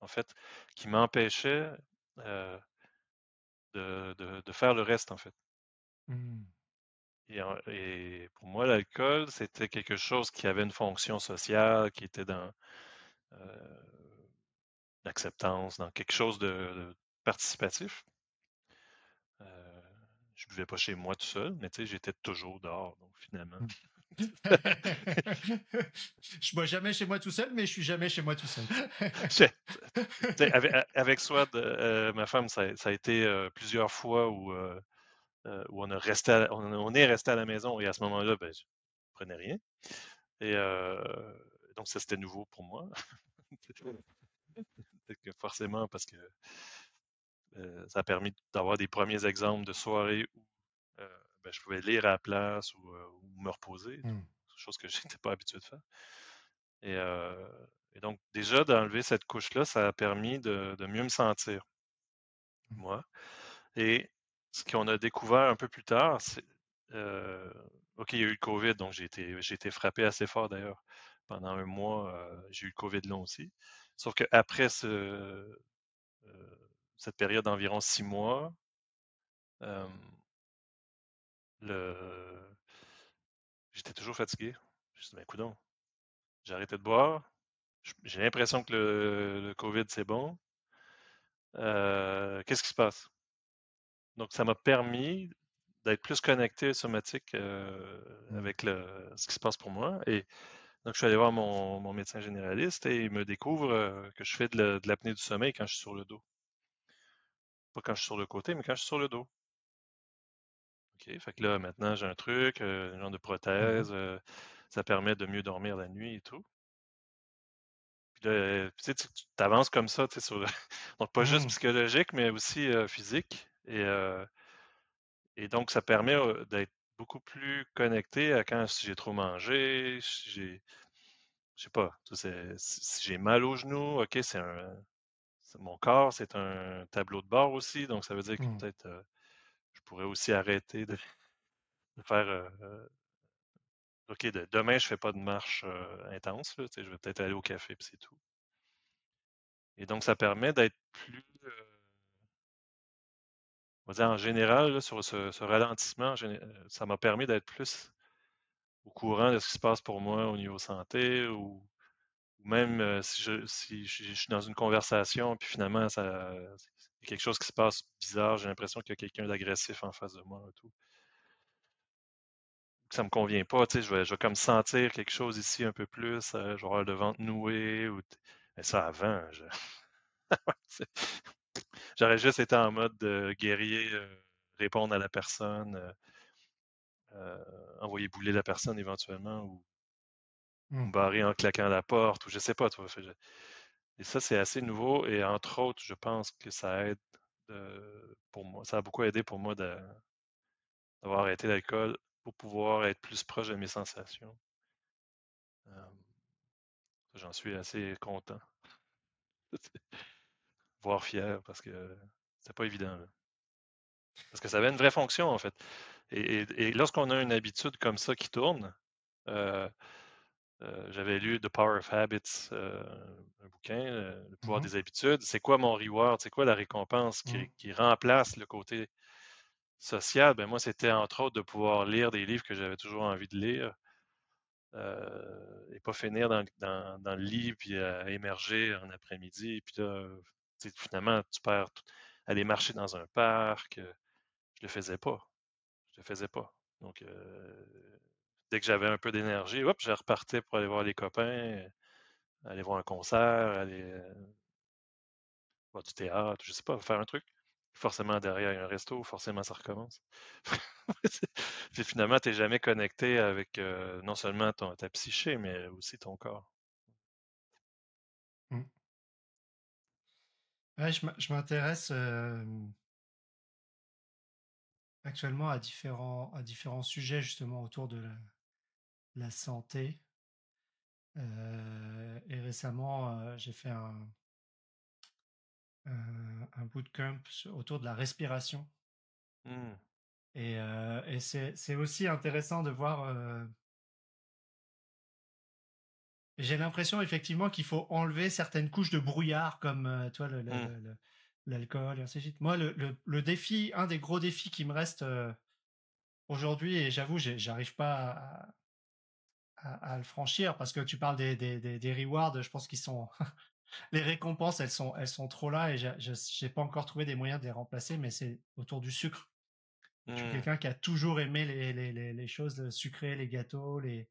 en fait, qui m'empêchait euh, de, de- de faire le reste, en fait. Hmm. Et, et pour moi, l'alcool, c'était quelque chose qui avait une fonction sociale, qui était dans euh, l'acceptance, dans quelque chose de, de participatif. Euh, je buvais pas chez moi tout seul, mais tu sais, j'étais toujours dehors, donc finalement. Je bois jamais chez moi tout seul, mais je suis jamais chez moi tout seul. Avec, Swad, euh, ma femme, ça, a été euh, plusieurs fois où, euh, on, est resté à la maison et à ce moment-là, ben, je prenais rien. Et donc, ça, c'était nouveau pour moi. Que forcément, parce que ça a permis d'avoir des premiers exemples de soirées où ben, je pouvais lire à la place ou, euh, ou me reposer. Hmm. chose que je n'étais pas habitué de faire. Et, euh, et donc, déjà, d'enlever cette couche-là, ça a permis de, de mieux me sentir, Hmm. moi. Et ce qu'on a découvert un peu plus tard, c'est. euh, OK, il y a eu le COVID, donc j'ai été, j'ai été frappé assez fort d'ailleurs. Pendant un mois, j'ai eu le COVID long aussi. Sauf qu'après ce, cette période d'environ six mois, euh, le... j'étais toujours fatigué. Je me suis dit, ben, coudonc, j'ai arrêté de boire. J'ai l'impression que le, le COVID, c'est bon. Euh, qu'est-ce qui se passe? Donc, ça m'a permis d'être plus connecté somatique euh, Hmm. avec le, ce qui se passe pour moi. Et donc, je suis allé voir mon, mon médecin généraliste et il me découvre euh, que je fais de l'apnée du sommeil quand je suis sur le dos. Pas quand je suis sur le côté, mais quand je suis sur le dos. OK, fait que là, maintenant, j'ai un truc, euh, un genre de Mhm. prothèse, euh, ça permet de mieux dormir la nuit et tout. Puis là, tu sais, tu avances comme ça, tu sais, sur donc pas juste Hmm. psychologique, mais aussi euh, physique. Et, et donc, ça permet d'être beaucoup plus connecté à quand si j'ai trop mangé, si j'ai, je sais pas, si j'ai mal aux genoux, ok, c'est un, mon corps, c'est un tableau de bord aussi, donc ça veut dire que Hmm. peut-être pourrais aussi arrêter de, faire euh, euh, OK, de- demain, je fais pas de marche euh, intense, je vais peut-être aller au café, puis c'est tout. Et donc, ça permet d'être plus, on va dire en général, sur ce, ralentissement, ça m'a permis d'être plus au courant de ce qui se passe pour moi au niveau santé, ou, même si, je, si je, suis dans une conversation, puis finalement, ça, y a quelque chose qui se passe bizarre, j'ai l'impression qu'il y a quelqu'un d'agressif en face de moi, et tout. Ça me convient pas, tu sais, je vais, je vais comme sentir quelque chose ici un peu plus, euh, je vais avoir le ventre noué, ou mais ça avant, je- j'aurais juste été en mode euh, guerrier, euh, répondre à la personne, envoyer bouler la personne éventuellement, ou Mmh. barrer en claquant la porte ou je sais pas, tu vois. Fait que je- Et ça, c'est assez nouveau et entre autres, je pense que ça aide pour moi. Ça a beaucoup aidé pour moi d'avoir arrêté l'alcool pour pouvoir être plus proche de mes sensations. J'en suis assez content, voire fier parce que c'est pas évident. Parce que ça avait une vraie fonction, en fait. Et, et- lorsqu'on a une habitude comme ça qui tourne, euh, j'avais lu The Power of Habits, euh, un bouquin, euh, Le pouvoir Mhm. des habitudes. C'est quoi mon reward? C'est quoi la récompense qui, Mhm. qui remplace le côté social? Ben moi, c'était entre autres de pouvoir lire des livres que j'avais toujours envie de lire euh, et pas finir dans, dans- dans le lit puis à émerger en après-midi. Puis là, finalement, tu perds tout- aller marcher dans un parc. euh, je le faisais pas. Je le faisais pas. Donc, euh, dès que j'avais un peu d'énergie, hop, je repartais pour aller voir les copains, aller voir un concert, aller euh, voir du théâtre, je sais pas, faire un truc. Forcément, derrière, il y a un resto, forcément, ça recommence. Puis finalement, tu n'es jamais connecté avec euh, non seulement ton, ta psyché, mais aussi ton corps. Mmh. Ouais, je m'intéresse actuellement à différents, à différents sujets justement autour de la, la santé. Euh, et récemment, euh, j'ai fait un, un, un bootcamp autour de la respiration. Hmm, Et, euh, et c'est c'est aussi intéressant de voir. J'ai l'impression effectivement qu'il faut enlever certaines couches de brouillard comme toi le- le- le- le- l'alcool et ainsi de suite. Moi, le, le- le défi, un des gros défis qui me reste euh, aujourd'hui, et j'avoue, j'arrive pas à, le franchir parce que tu parles des, des, des, des rewards, je pense qu'ils sont les récompenses, elles sont elles sont trop là et je j'ai pas encore trouvé des moyens de les remplacer, mais c'est autour du sucre. Je suis hmm. quelqu'un qui a toujours aimé les, les, les, les choses sucrées, les gâteaux, les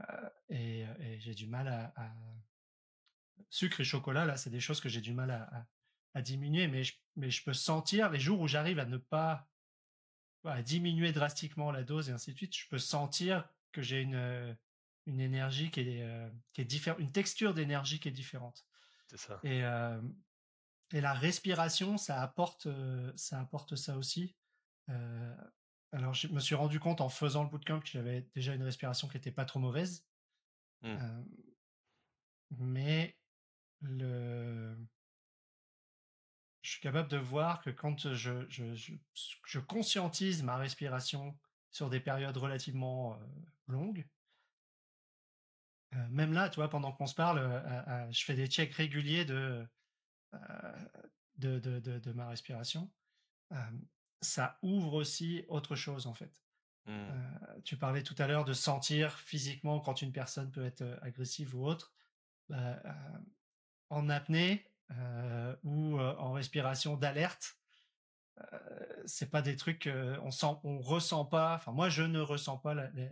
euh, et, et j'ai du mal à, à- sucre et chocolat là, c'est des choses que j'ai du mal à, à, à diminuer, mais je, mais je peux sentir les jours où j'arrive à ne pas à diminuer drastiquement la dose et ainsi de suite, je peux sentir que j'ai une une énergie qui est euh, qui est différente, une texture d'énergie qui est différente. C'est ça. Et euh, et la respiration, ça apporte ça apporte ça aussi. Alors je me suis rendu compte en faisant le bootcamp que j'avais déjà une respiration qui était pas trop mauvaise. Euh, mais le je suis capable de voir que quand je, je, je, je conscientise ma respiration sur des périodes relativement euh, longues, euh, même là, tu vois, pendant qu'on se parle, euh, je fais des checks réguliers de, de, de, de, de ma respiration. Ça ouvre aussi autre chose, en fait. Euh, tu parlais tout à l'heure de sentir physiquement quand une personne peut être agressive ou autre. Bah, en apnée ou en respiration d'alerte, euh, c'est pas des trucs euh, on sent, on ressent pas. Enfin, moi, je ne ressens pas la- les,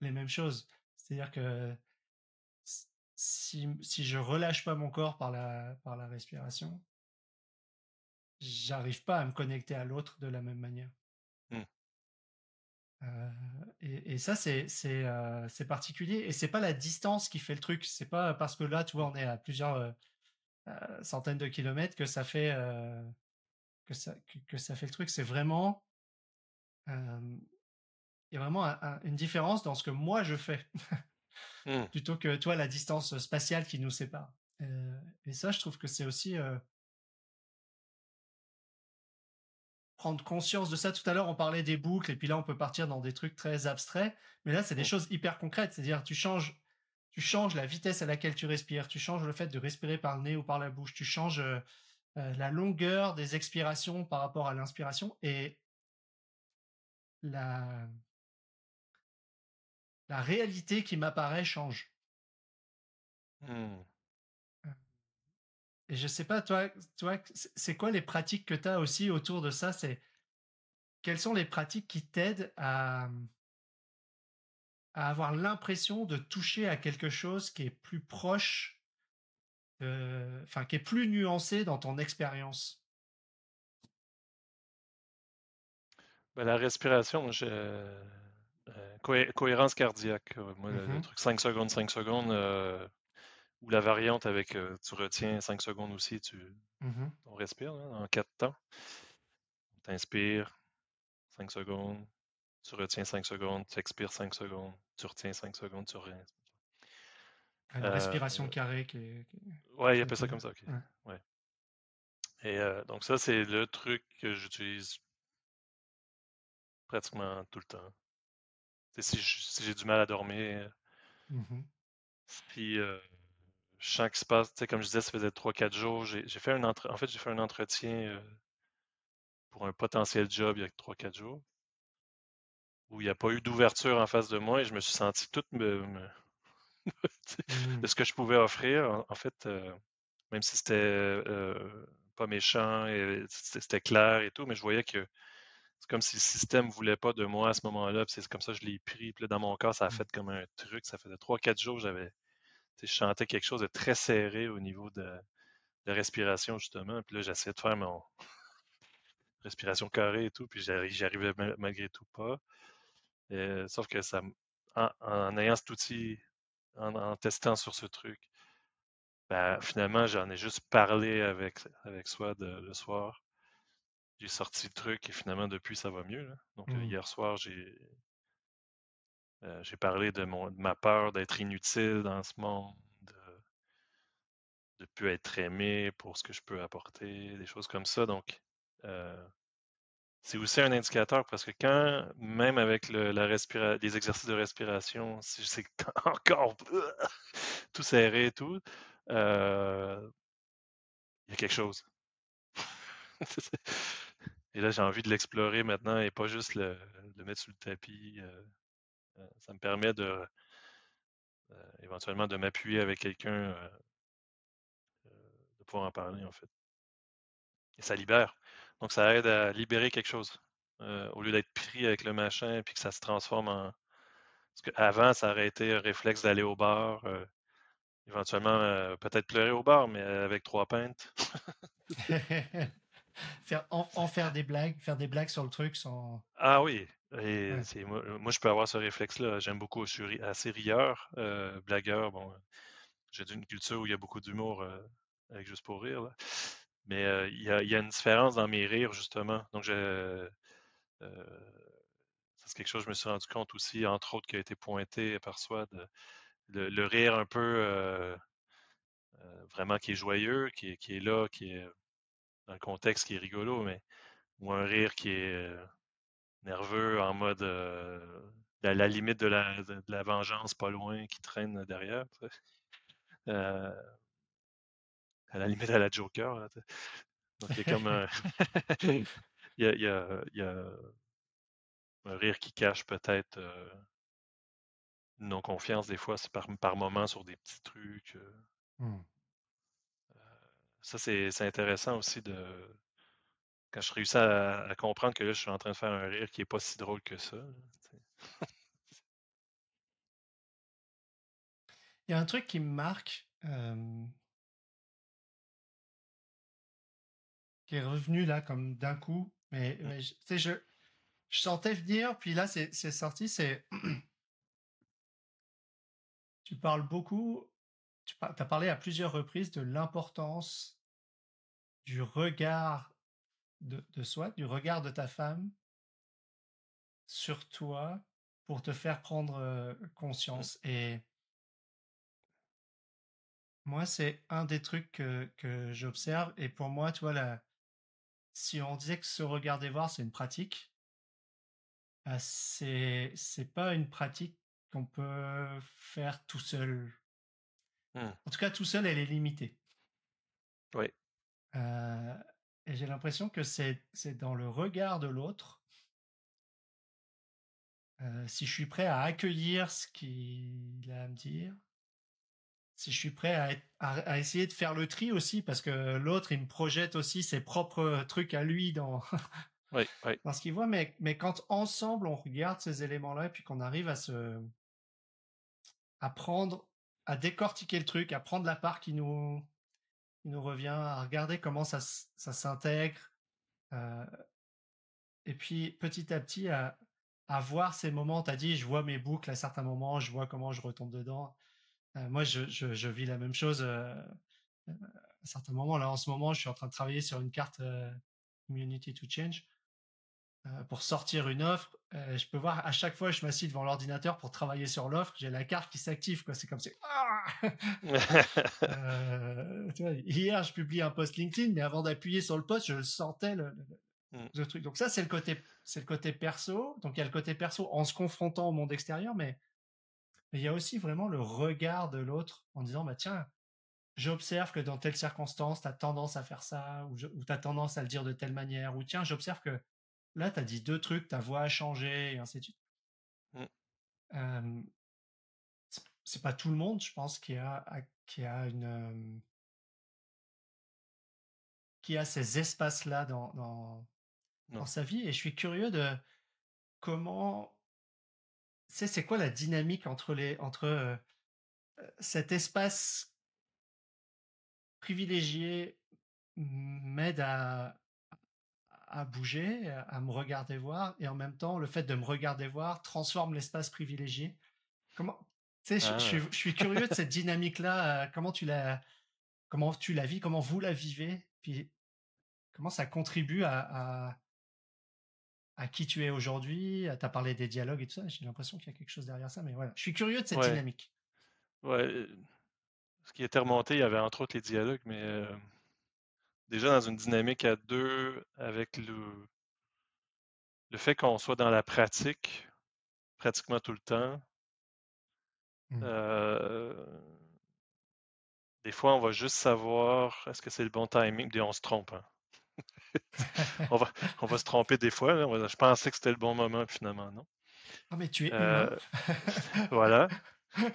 les mêmes choses. C'est-à-dire que si, si je relâche pas mon corps par la par la respiration, j'arrive pas à me connecter à l'autre de la même manière. hmm. Euh, et, et ça, c'est c'est euh, c'est particulier. Et c'est pas la distance qui fait le truc. C'est pas parce que là, tu vois, on est à plusieurs centaines de kilomètres que ça fait que ça que, que ça fait le truc. C'est vraiment euh, il y a vraiment un- un- une différence dans ce que moi je fais Hmm. plutôt que toi la distance spatiale qui nous sépare. Euh, et ça, je trouve que c'est aussi euh, prendre conscience de ça. Tout à l'heure, on parlait des boucles, et puis là, on peut partir dans des trucs très abstraits. Mais là, c'est des Hmm. choses hyper concrètes. C'est-à-dire, tu changes, tu changes la vitesse à laquelle tu respires, tu changes le fait de respirer par le nez ou par la bouche, tu changes euh, euh, la longueur des expirations par rapport à l'inspiration, et la, la réalité qui m'apparaît change. Hmm. Et je sais pas, toi, toi c'est quoi les pratiques que tu as aussi autour de ça? C'est Quelles sont les pratiques qui t'aident à, à avoir l'impression de toucher à quelque chose qui est plus proche, enfin, qui est plus nuancé dans ton expérience? Ben, la respiration, je, Euh, cohérence cardiaque. moi, le, Mhm. truc 5 secondes, 5 secondes, euh, ou la variante avec euh, tu retiens 5 secondes aussi, tu Mhm. on respire en 4 temps. Tu inspires 5 secondes, tu retiens 5 secondes, tu expires 5 secondes, tu retiens 5 secondes, tu retiens. La respiration carrée qui est. qui est- Ouais, il appelle ça comme ça, ok. Ouais. Ouais. Et euh, donc ça, c'est le truc que j'utilise pratiquement tout le temps. Si j'ai du mal à dormir, Mhm. si euh, je sens qu'il se passe, comme je disais, ça faisait 3-4 jours, j'ai fait un entre... en fait, j'ai fait un entretien euh, pour un potentiel job il y a 3-4 jours, où il n'y a pas eu d'ouverture en face de moi et je me suis senti tout me, me-. De ce que je pouvais offrir. En, fait, euh, même si c'était euh, pas méchant et c'était clair et tout, mais je voyais que c'est comme si le système voulait pas de moi à ce moment-là. C'est comme ça que je l'ai pris. Puis là, dans mon corps, ça a Mhm. fait comme un truc. Ça faisait 3-4 jours, j'avais. Je chantais quelque chose de très serré au niveau de, de respiration, justement. Puis là, j'essayais de faire mon respiration carrée et tout. Puis j'arri- j'y arrivais ma- malgré tout pas. Euh, sauf que ça, en ayant cet outil, en, en testant sur ce truc, ben, finalement, j'en ai juste parlé avec, avec soi de- le soir. J'ai sorti le truc et finalement, depuis, ça va mieux. là. Donc, Mhm. hier soir, j'ai euh, j'ai parlé de, mon, de ma peur d'être inutile dans ce monde, de ne plus être aimé pour ce que je peux apporter, des choses comme ça. Donc, euh, c'est aussi un indicateur parce que quand, même avec le, la respira les exercices de respiration, si c'est encore tout serré et tout, euh, il y a quelque chose. et là, j'ai envie de l'explorer maintenant et pas juste le, mettre sur le tapis. euh, euh, ça me permet de éventuellement de m'appuyer avec quelqu'un, de pouvoir en parler en fait. Et ça libère. Donc ça aide à libérer quelque chose. euh, au lieu d'être pris avec le machin et puis que ça se transforme en. Parce qu'avant, ça aurait été un réflexe d'aller au bar, euh, éventuellement euh, peut-être pleurer au bar, mais avec trois pintes. faire, en, en faire des blagues, faire des blagues sur le truc sans. Ah oui, et Ouais. moi, moi, je peux avoir ce réflexe-là. J'aime beaucoup, je suis assez rieur, euh, blagueur. Bon, j'ai d'une culture où il y a beaucoup d'humour euh, avec juste pour rire. là. Mais il y a, une différence dans mes rires, justement. Donc, je, c'est quelque chose que je me suis rendu compte aussi, entre autres, qui a été pointé par soi, de, le, rire un peu vraiment qui est joyeux, qui est, qui est là, qui est dans le contexte qui est rigolo, mais ou un rire qui est nerveux en mode à la limite de la, de la vengeance pas loin qui traîne derrière. À la limite à la Joker. là. Donc il y a comme un, il y a, il y a- il y a un rire qui cache peut-être euh, une non-confiance des fois, c'est par, par moment sur des petits trucs. euh. Hmm. Ça, c'est c'est intéressant aussi de quand je réussis à, à comprendre que là, je suis en train de faire un rire qui est pas si drôle que ça. là. Il y a un truc qui me marque, euh, qui est revenu là comme d'un coup, mais, Mm. mais je, tu sais, je, je sentais venir, puis là c'est sorti, c'est tu parles beaucoup, tu as parlé à plusieurs reprises de l'importance du regard de, de soi, du regard de ta femme sur toi pour te faire prendre euh, Mm. conscience. Et moi, c'est un des trucs que, que j'observe. Et pour moi, tu vois, la, si on disait que se regarder voir, c'est une pratique, bah, c'est c'est pas une pratique qu'on peut faire tout seul. Mm. En tout cas, tout seul, elle est limitée. Oui. Euh, et j'ai l'impression que c'est c'est dans le regard de l'autre. euh, si je suis prêt à accueillir ce qu'il a à me dire, si je suis prêt à, être- à- à essayer de faire le tri aussi, parce que l'autre, il me projette aussi ses propres trucs à lui dans, Oui, oui. dans ce qu'il voit, mais, mais quand ensemble on regarde ces éléments-là et puis qu'on arrive à se à prendre, à décortiquer le truc, à prendre la part qui nous, qui nous revient, à regarder comment ça, s'intègre, euh, et puis petit à petit à, à voir ces moments. Tu as dit, je vois mes boucles à certains moments, je vois comment je retombe dedans. Euh, moi, je, je, je, vis la même chose euh, à certains moments. Là, en ce moment, je suis en train de travailler sur une carte Community to Change pour sortir une offre. je peux voir à chaque fois, je m'assieds devant l'ordinateur pour travailler sur l'offre. J'ai la carte qui s'active. C'est comme c'est. Ah hier, je publie un post LinkedIn, mais avant d'appuyer sur le post, je sentais le, Mm. ce truc. Donc ça, c'est le côté, c'est le côté perso. Donc il y a le côté perso en se confrontant au monde extérieur, mais, mais il y a aussi vraiment le regard de l'autre en disant, bah tiens, j'observe que dans telle circonstance, tu as tendance à faire ça, ou, tu as tendance à le dire de telle manière, ou tiens, j'observe que là, tu as dit deux trucs, ta voix a changé, et ainsi de suite. Mm. Euh, c'est pas tout le monde, je pense, qui a, qui a une... Euh, qui a ces espaces-là dans, dans, dans sa vie. Et je suis curieux de comment. C'est, c'est quoi la dynamique entre les entre euh, euh, cet espace privilégié m'aide à, à bouger, à me regarder voir, et en même temps, le fait de me regarder voir transforme l'espace privilégié? Comment, tu sais, je, je, ah. suis curieux de cette dynamique-là. Euh, comment tu la, comment tu la vis, comment vous la vivez, puis comment ça contribue à, à, à qui tu es aujourd'hui. Tu as parlé des dialogues et tout ça. J'ai l'impression qu'il y a quelque chose derrière ça. Mais voilà, je suis curieux de cette dynamique. Ouais. Ce qui était remonté, il y avait entre autres les dialogues, mais déjà dans une dynamique à deux, avec le, le fait qu'on soit dans la pratique pratiquement tout le temps. Mmh. des fois, on va juste savoir est-ce que c'est le bon timing, et on se trompe. Hein. on, va, on va se tromper des fois. Je pensais que c'était le bon moment, finalement, non? Ah, mais tu es euh, voilà. Je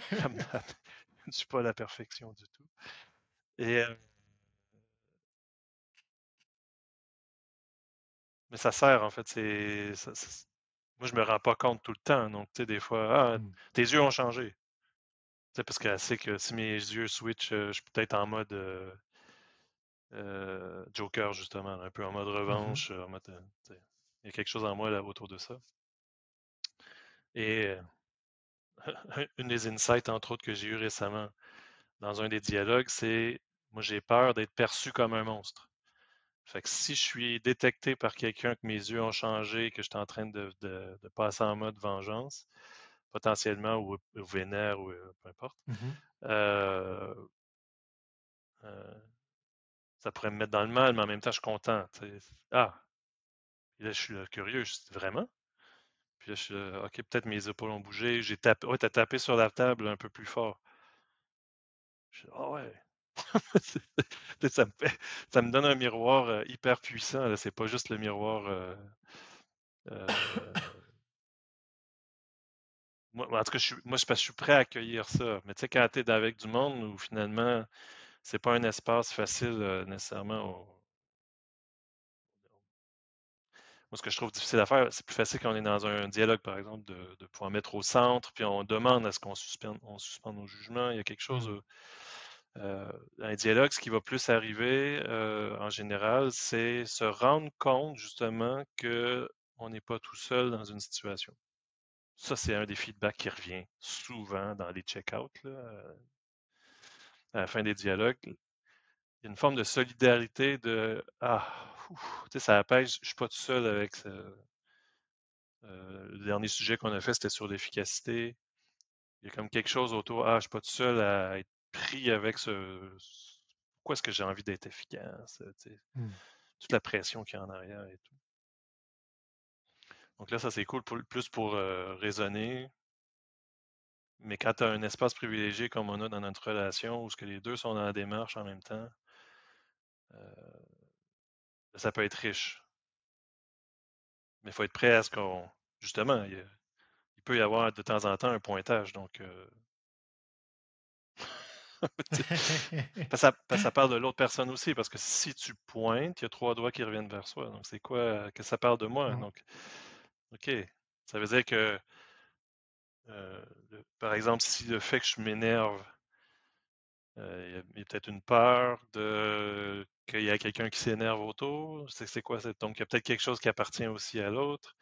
ne suis pas à la perfection du tout. Et. Euh, mais ça sert, en fait. C'est. Moi, je me rends pas compte tout le temps. Donc, tu sais, des fois, ah, mmh. tes yeux ont changé. Tu sais, parce qu'elle sait que si mes yeux switch, euh, je suis peut-être en mode euh, Joker, justement, un peu en mode mmh revanche. Euh, il y a quelque chose en moi là, autour de ça. Et euh, une des insights, entre autres, que j'ai eu récemment dans un des dialogues, c'est moi, j'ai peur d'être perçu comme un monstre. Fait que si je suis détecté par quelqu'un que mes yeux ont changé, que je suis en train de, passer en mode vengeance, potentiellement, ou, vénère, ou peu importe, mmh ça pourrait me mettre dans le mal, mais en même temps, je suis content. Ah! Là, je suis curieux. Je dis, vraiment? Puis là, je suis OK, peut-être mes épaules ont bougé. J'ai tapé. Ouais, t'as tapé sur la table un peu plus fort. Je dis, ah ouais. ça, me donne un miroir euh, hyper puissant. C'est pas juste le miroir. Euh, euh, en tout cas, je suis, moi, je, je suis prêt à accueillir ça. Mais tu sais, quand tu es avec du monde où finalement, c'est pas un espace facile euh, nécessairement. Moi, ce que je trouve difficile à faire, c'est plus facile quand on est dans un dialogue, par exemple, de, pouvoir mettre au centre, puis on demande à ce qu'on suspende, on suspende nos jugements. Il y a quelque chose. Mmh. Euh, un dialogue, ce qui va plus arriver euh, en général, c'est se rendre compte justement qu'on n'est pas tout seul dans une situation. Ça, c'est un des feedbacks qui revient souvent dans les check-outs à la fin des dialogues, il y a une forme de solidarité de Ah, tu sais, ça apaise, je suis pas tout seul avec ce, euh, le dernier sujet qu'on a fait, c'était sur l'efficacité. Il y a comme quelque chose autour, ah, je suis pas tout seul à être pris avec ce. Pourquoi est-ce que j'ai envie d'être efficace? Mmh. Toute la pression qu'il y a en arrière et tout. Donc là, ça c'est cool plus pour euh, raisonner, mais quand tu as un espace privilégié comme on a dans notre relation, où ce que les deux sont dans la démarche en même temps, euh, ça peut être riche. Mais il faut être prêt à ce qu'on. Justement, il, peut y avoir de temps en temps un pointage. Donc, euh, ça, ça, parle de l'autre personne aussi, parce que si tu pointes, il y a trois doigts qui reviennent vers soi. Donc, c'est quoi que ça parle de moi? Donc, OK. Ça veut dire que euh, par exemple, si le fait que je m'énerve, euh, il y a, peut-être une peur de qu'il y a quelqu'un qui s'énerve autour. C'est quoi? Donc, il y a peut-être quelque chose qui appartient aussi à l'autre.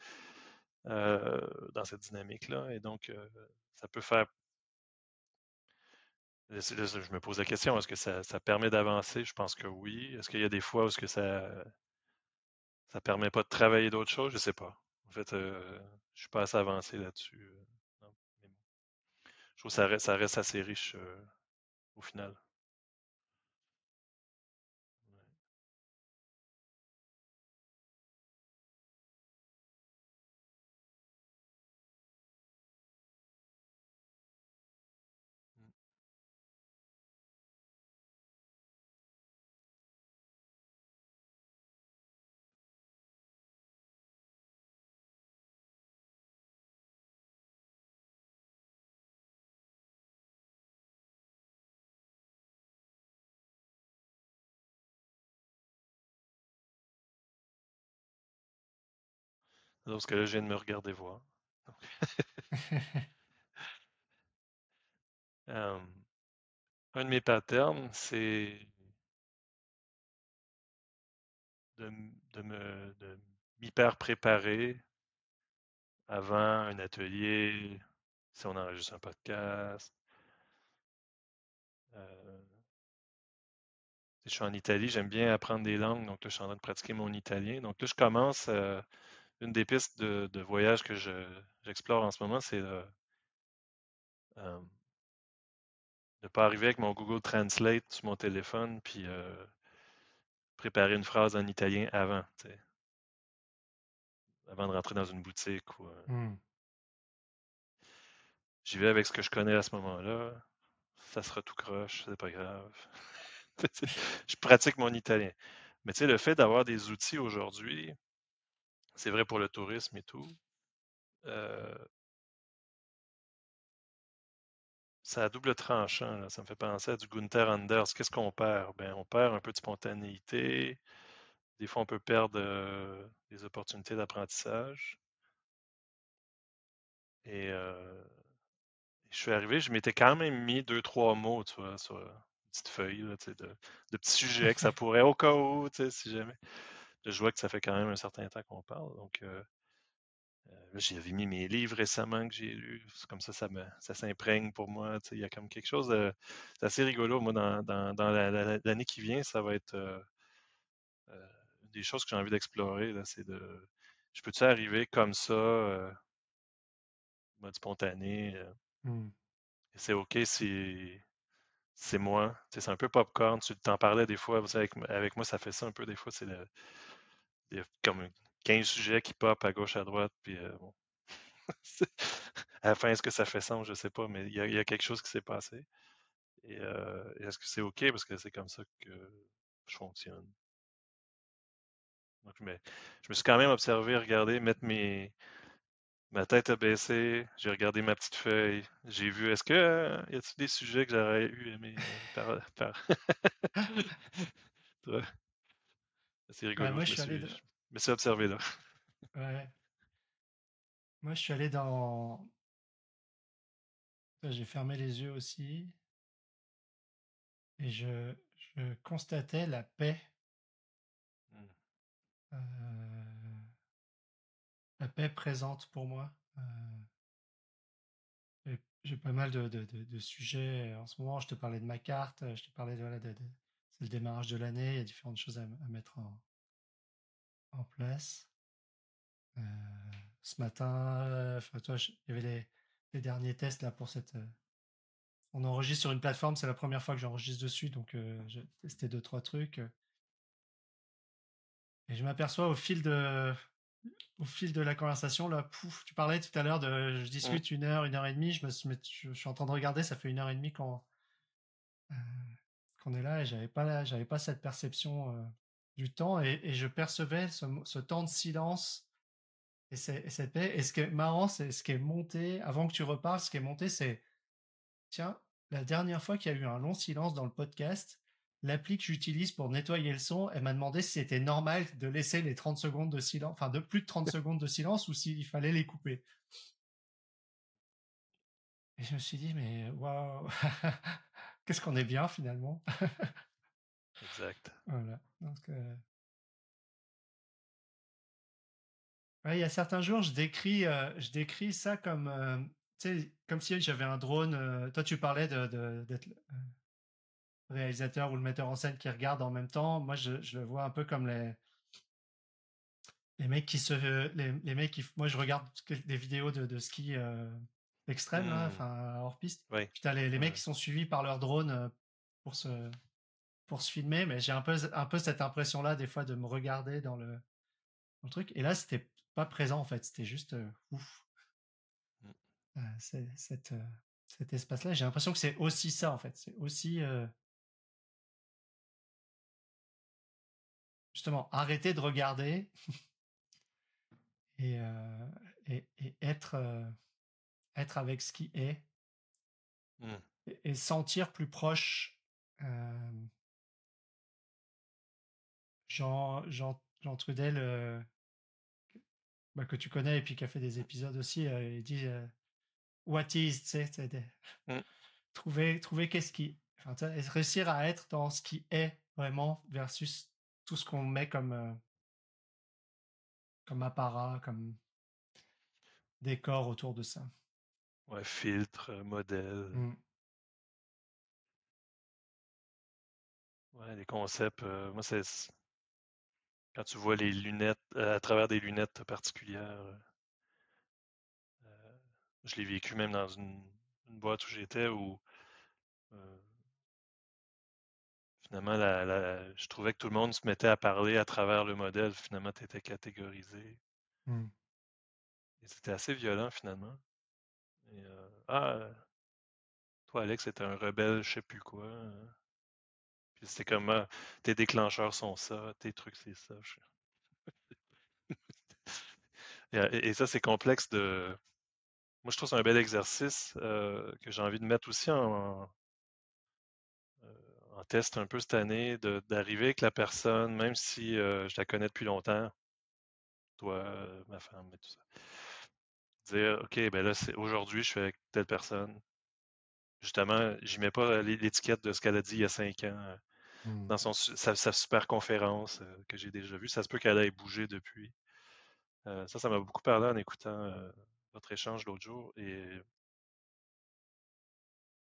euh, dans cette dynamique-là. Et donc, ça peut faire. Je me pose la question, est-ce que ça, permet d'avancer? Je pense que oui. Est-ce qu'il y a des fois où est-ce que ça ça permet pas de travailler d'autres choses? Je sais pas. En fait, je suis pas assez avancé là-dessus. euh, non. Mais bon. Je trouve ça reste, ça reste assez riche euh, au final. Parce que là, je viens de me regarder voir. Euh, un de mes patterns, c'est de me de m'hyper préparer avant un atelier, si on enregistre un podcast. Euh, je suis en Italie, j'aime bien apprendre des langues, donc là, je suis en train de pratiquer mon italien. Donc là, je commence, euh, une des pistes de, de voyage que je, j'explore en ce moment, c'est de ne pas arriver avec mon Google Translate sur mon téléphone, puis euh, préparer une phrase en italien avant, avant de rentrer dans une boutique. Ou, euh, Hmm. j'y vais avec ce que je connais à ce moment-là. Ça sera tout croche, c'est pas grave. je pratique mon italien. Mais tu sais, le fait d'avoir des outils aujourd'hui, c'est vrai pour le tourisme et tout, euh, c'est à double tranchant. là. Ça me fait penser à du Gunther Anders. Qu'est-ce qu'on perd? Ben, on perd un peu de spontanéité. Des fois, on peut perdre euh, des opportunités d'apprentissage. Et euh, je suis arrivé, je m'étais quand même mis deux, trois mots, tu vois, sur une petite feuille, là, tu sais, de, de petits sujets que ça pourrait, au cas où, tu sais, si jamais. Je vois que ça fait quand même un certain temps qu'on parle. Donc, euh, euh, j'avais mis mes livres récemment que j'ai lus. C'est comme ça, ça, me, ça s'imprègne pour moi. Il y a comme quelque chose de. C'est assez rigolo. Moi, dans, dans, dans la- la- l'année qui vient, ça va être euh, des choses que j'ai envie d'explorer. là, C'est de. Je peux-tu arriver comme ça, mode spontané? et c'est OK si c'est moi. C'est un peu popcorn. Tu t'en parlais des fois. avec, avec moi, ça fait ça un peu des fois. C'est le- il y a comme 15 sujets qui pop à gauche, à droite. Puis euh, bon. À la fin, est-ce que ça fait sens? Je sais pas, mais il y a, il y a quelque chose qui s'est passé. Et euh, est-ce que c'est OK? Parce que c'est comme ça que je fonctionne. Donc, mais, je me suis quand même observé, regardé, mettre mes, ma tête à baisser. J'ai regardé ma petite feuille. J'ai vu, est-ce que euh, y a-t-il des sujets que j'aurais eu aimé par, par... C'est Ouais, rigolo, moi, je suis allé. suis, de- je me suis observé là. ouais. Moi, je suis allé dans. J'ai fermé les yeux aussi et je, je constatais la paix. Hmm. euh, la paix présente pour moi. Euh, J'ai pas mal de, de- de- de sujets en ce moment. Je te parlais de ma carte, je te parlais de, voilà, de- de- c'est le démarrage de l'année. Il y a différentes choses à, à mettre en, en place. Euh, ce matin, enfin, toi, je- il y avait les, les derniers tests là pour cette. euh, on enregistre sur une plateforme, c'est la première fois que j'enregistre dessus, donc euh, j'ai testé deux trois trucs. et je m'aperçois au fil de au fil de la conversation là, pouf, tu parlais tout à l'heure de je Hmm. discute une heure, une heure et demie, je me je, je suis en train de regarder, ça fait une heure et demie qu'on euh, qu'on est là et j'avais pas j'avais pas cette perception euh, du temps et, je percevais ce, temps de silence et, et cette paix. Et ce qui est marrant, c'est ce qui est monté avant que tu reparles, ce qui est monté, c'est tiens, la dernière fois qu'il y a eu un long silence dans le podcast, l'appli que j'utilise pour nettoyer le son, elle m'a demandé si c'était normal de laisser les 30 secondes de silence, enfin de plus de 30 secondes de silence ou s'il fallait les couper. Et je me suis dit, mais waouh, qu'est-ce qu'on est bien finalement? Exact. voilà. Donc, euh, Ouais, il y a certains jours, je décris, euh, je décris ça comme, euh, si j'avais un drone. toi, tu parlais de, de- d'être le euh, réalisateur ou le metteur en scène qui regarde en même temps. Moi, je, je le vois un peu comme les, les mecs qui se, les, les mecs qui, moi, je regarde des vidéos de, de ski euh, extrême, là, Hmm. enfin hors piste. Puis t'as les, les Ouais. mecs qui sont suivis par leur drone euh, pour se, pour se filmer. Mais j'ai un peu, un peu cette impression-là des fois de me regarder dans le, dans le truc. Et là, c'était pas présent en fait. C'était juste euh, ouf. Mm. Euh, c'est- cette, euh, cet espace-là, j'ai l'impression que c'est aussi ça en fait. C'est aussi justement arrêter de regarder et, et, et être, être avec ce qui est Mm. et, et sentir plus proche euh, Jean, Jean, Jean Trudel, euh, bah, que tu connais et puis qui a fait des épisodes aussi, euh, il dit What is, tu sais, c'est des- Mm. trouver, trouver qu'est-ce qui. Enfin, réussir à être dans ce qui est vraiment versus tout ce qu'on met comme, comme apparat, comme décor autour de ça. Ouais, filtre, euh, modèle. Mm. Ouais, les concepts. euh, moi, c'est quand tu vois les lunettes euh, à travers des lunettes particulières. euh, je l'ai vécu même dans une, une boîte où j'étais où finalement, la- la- je trouvais que tout le monde se mettait à parler à travers le modèle. Finalement, tu étais catégorisé. Mm. Et c'était assez violent finalement. Ah, toi, Alex, c'était un rebelle, je sais plus quoi. euh. Puis c'était comme, ah, tes déclencheurs sont ça, tes trucs, c'est ça. Et, ça, c'est complexe de. Moi, je trouve c'est un bel exercice que j'ai envie de mettre aussi en, test un peu cette année, d'arriver avec la personne, même si je la connais depuis longtemps, toi, ma femme et tout ça. Dire, OK, ben là, c'est aujourd'hui, je suis avec telle personne. Justement, j'y mets pas l'é- l'étiquette de ce qu'elle a dit il y a cinq ans euh, Mm. dans son, sa, sa super conférence euh, que j'ai déjà vue. Ça se peut qu'elle ait bougé depuis. Euh, ça, ça m'a beaucoup parlé en écoutant euh, votre échange l'autre jour. Et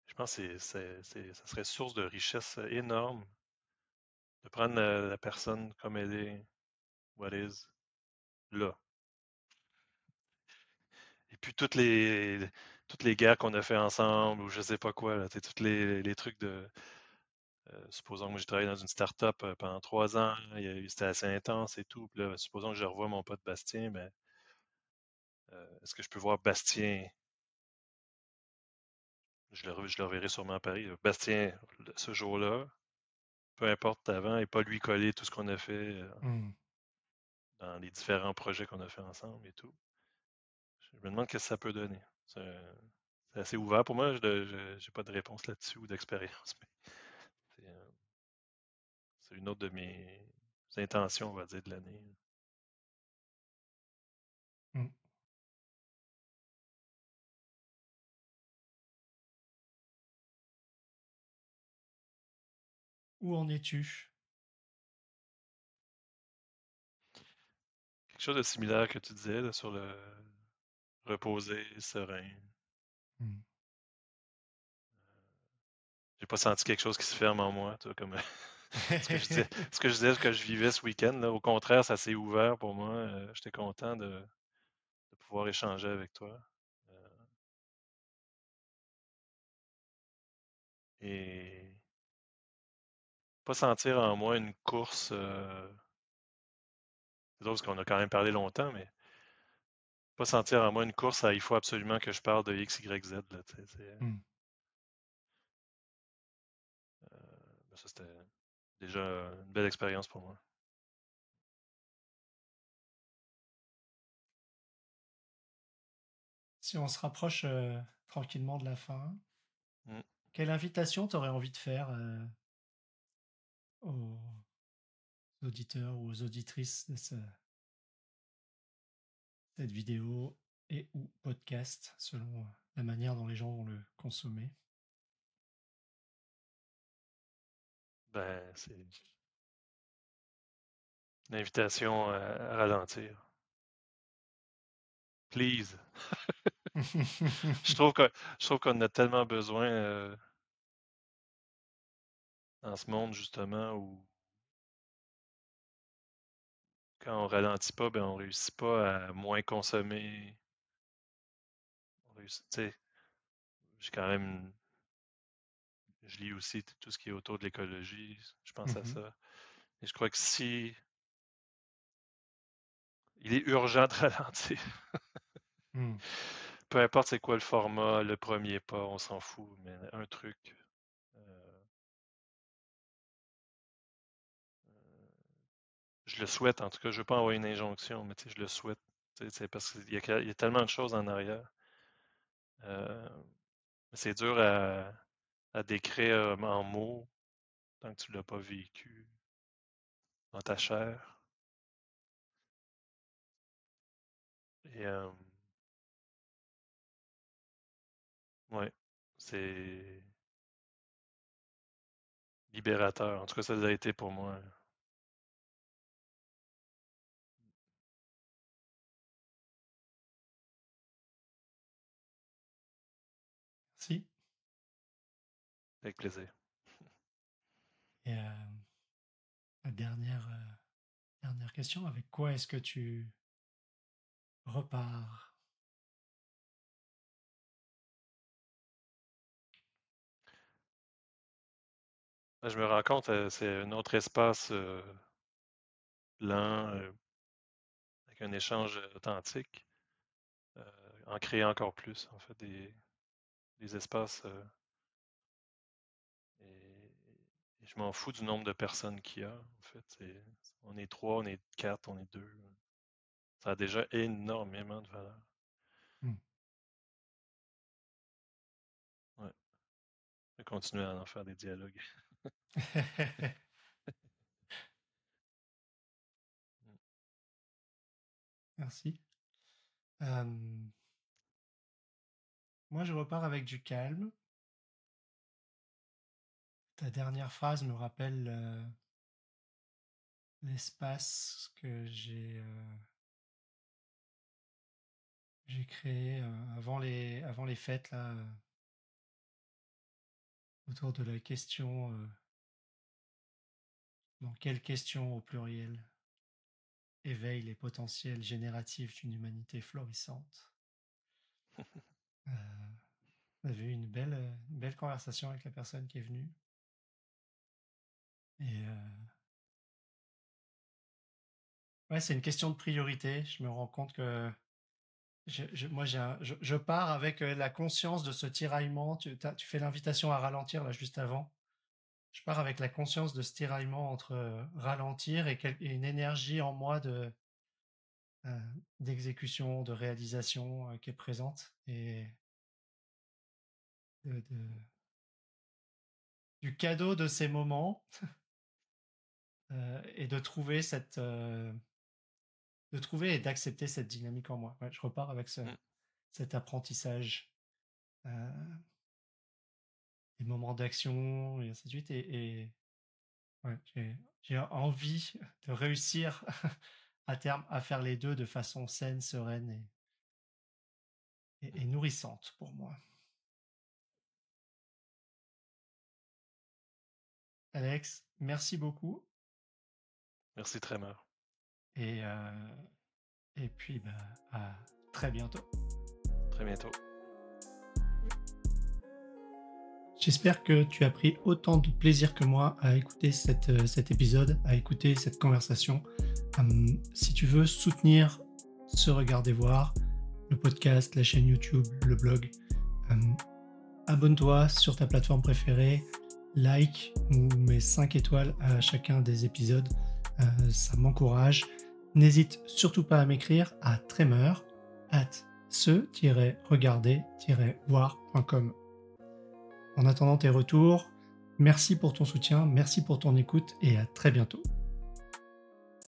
je pense que c'est- ça serait source de richesse énorme de prendre la, la personne comme elle est, what is, là. Et puis toutes les toutes les guerres qu'on a fait ensemble, ou je sais pas quoi, là, tous les, les trucs de. euh, supposons que j'ai travaillé dans une start-up euh, pendant trois ans, il y a eu- c'était assez intense et tout. Puis là, supposons que je revois mon pote Bastien, ben, euh, est-ce que je peux voir Bastien? Je le, je le reverrai sûrement à Paris. Bastien, ce jour-là, peu importe avant, et pas lui coller tout ce qu'on a fait euh, Mm. dans les différents projets qu'on a fait ensemble et tout. Je me demande qu'est-ce que ça peut donner. C'est assez ouvert pour moi. Je n'ai pas de réponse là-dessus ou d'expérience, euh, c'est une autre de mes intentions, on va dire, de l'année. Mm. Où en es-tu? Quelque chose de similaire que tu disais là, sur le reposer, serein. Mm. J'ai pas senti quelque chose qui se ferme en moi, tu vois, comme ce que je disais, ce que je disais que je vivais ce week-end. là. Au contraire, ça s'est ouvert pour moi. Euh, J'étais content de, de pouvoir échanger avec toi. Euh, et pas sentir en moi une course. euh, C'est drôle parce qu'on a quand même parlé longtemps, mais pas sentir en moi une course à il faut absolument que je parle de X, Y, Z. Là, tu sais, c'est- Mm. ben, ça, c'était déjà une belle expérience pour moi. Si on se rapproche euh, tranquillement de la fin, Mm. quelle invitation tu aurais envie de faire euh, aux auditeurs ou aux auditrices de ce- cette vidéo et ou podcast, selon euh, la manière dont les gens vont le consommer Ben, c'est une invitation à, à ralentir. Please. je trouve que je trouve qu'on a tellement besoin euh, dans ce monde justement où quand on ralentit pas, ben on réussit pas à moins consommer. On réussit, tu sais, j'ai quand même je lis aussi tout ce qui est autour de l'écologie, je pense à Mhm. ça. Et je crois que si il est urgent de ralentir, Hmm. peu importe c'est quoi le format, le premier pas, on s'en fout, mais un truc. Je le souhaite, en tout cas, je veux pas envoyer une injonction, mais je le souhaite. c'est parce qu'il y, y a tellement de choses en arrière. Euh, c'est dur à, décrire euh, en mots tant que tu l'as pas vécu dans ta chair. Et euh, ouais, c'est libérateur. En tout cas, ça a été pour moi. Avec plaisir. Et euh, la dernière, euh, dernière question, avec quoi est-ce que tu repars? Là, je me rends compte, c'est un autre espace euh, lent, euh, avec un échange authentique, euh, en créer encore plus, en fait, des, des espaces. euh, et, et je m'en fous du nombre de personnes qu'il y a, en fait. on est trois, on est quatre, on est deux. Ça a déjà énormément de valeur. Hmm. Ouais. Je vais continuer à en faire des dialogues. Merci. Euh, moi, je repars avec du calme. Ta dernière phrase me rappelle euh, l'espace que j'ai euh, j'ai créé euh, avant les avant les fêtes là autour de la question dans quelle question au pluriel éveille les potentiels génératifs d'une humanité florissante? On avait eu une belle, une belle conversation avec la personne qui est venue. Ouais, c'est une question de priorité. Je me rends compte que je, moi, je, pars avec la conscience de ce tiraillement. Tu, fais l'invitation à ralentir là juste avant. Je pars avec la conscience de ce tiraillement entre ralentir et, une énergie en moi de d'exécution, de réalisation qui est présente et du cadeau de ces moments euh, et de trouver cette euh, de trouver et d'accepter cette dynamique en moi. Ouais, je repars avec ce, Mm. cet apprentissage, euh, des moments d'action et ainsi de suite. Et, et ouais, j'ai, j'ai envie de réussir à terme à faire les deux de façon saine, sereine et, et, et nourrissante pour moi. Alex, merci beaucoup. Merci Tremor. Et, euh, et puis, bah, à très bientôt. Très bientôt. J'espère que tu as pris autant de plaisir que moi à écouter cette, euh, cet épisode, à écouter cette conversation. Hum, si tu veux soutenir ce Regardez Voir, le podcast, la chaîne YouTube, le blog, hum, abonne-toi sur ta plateforme préférée, like ou mets 5 étoiles à chacun des épisodes, ça m'encourage. N'hésite surtout pas à m'écrire à tremeur at ce-regarder-voir.com. En attendant tes retours, merci pour ton soutien, merci pour ton écoute et à très bientôt.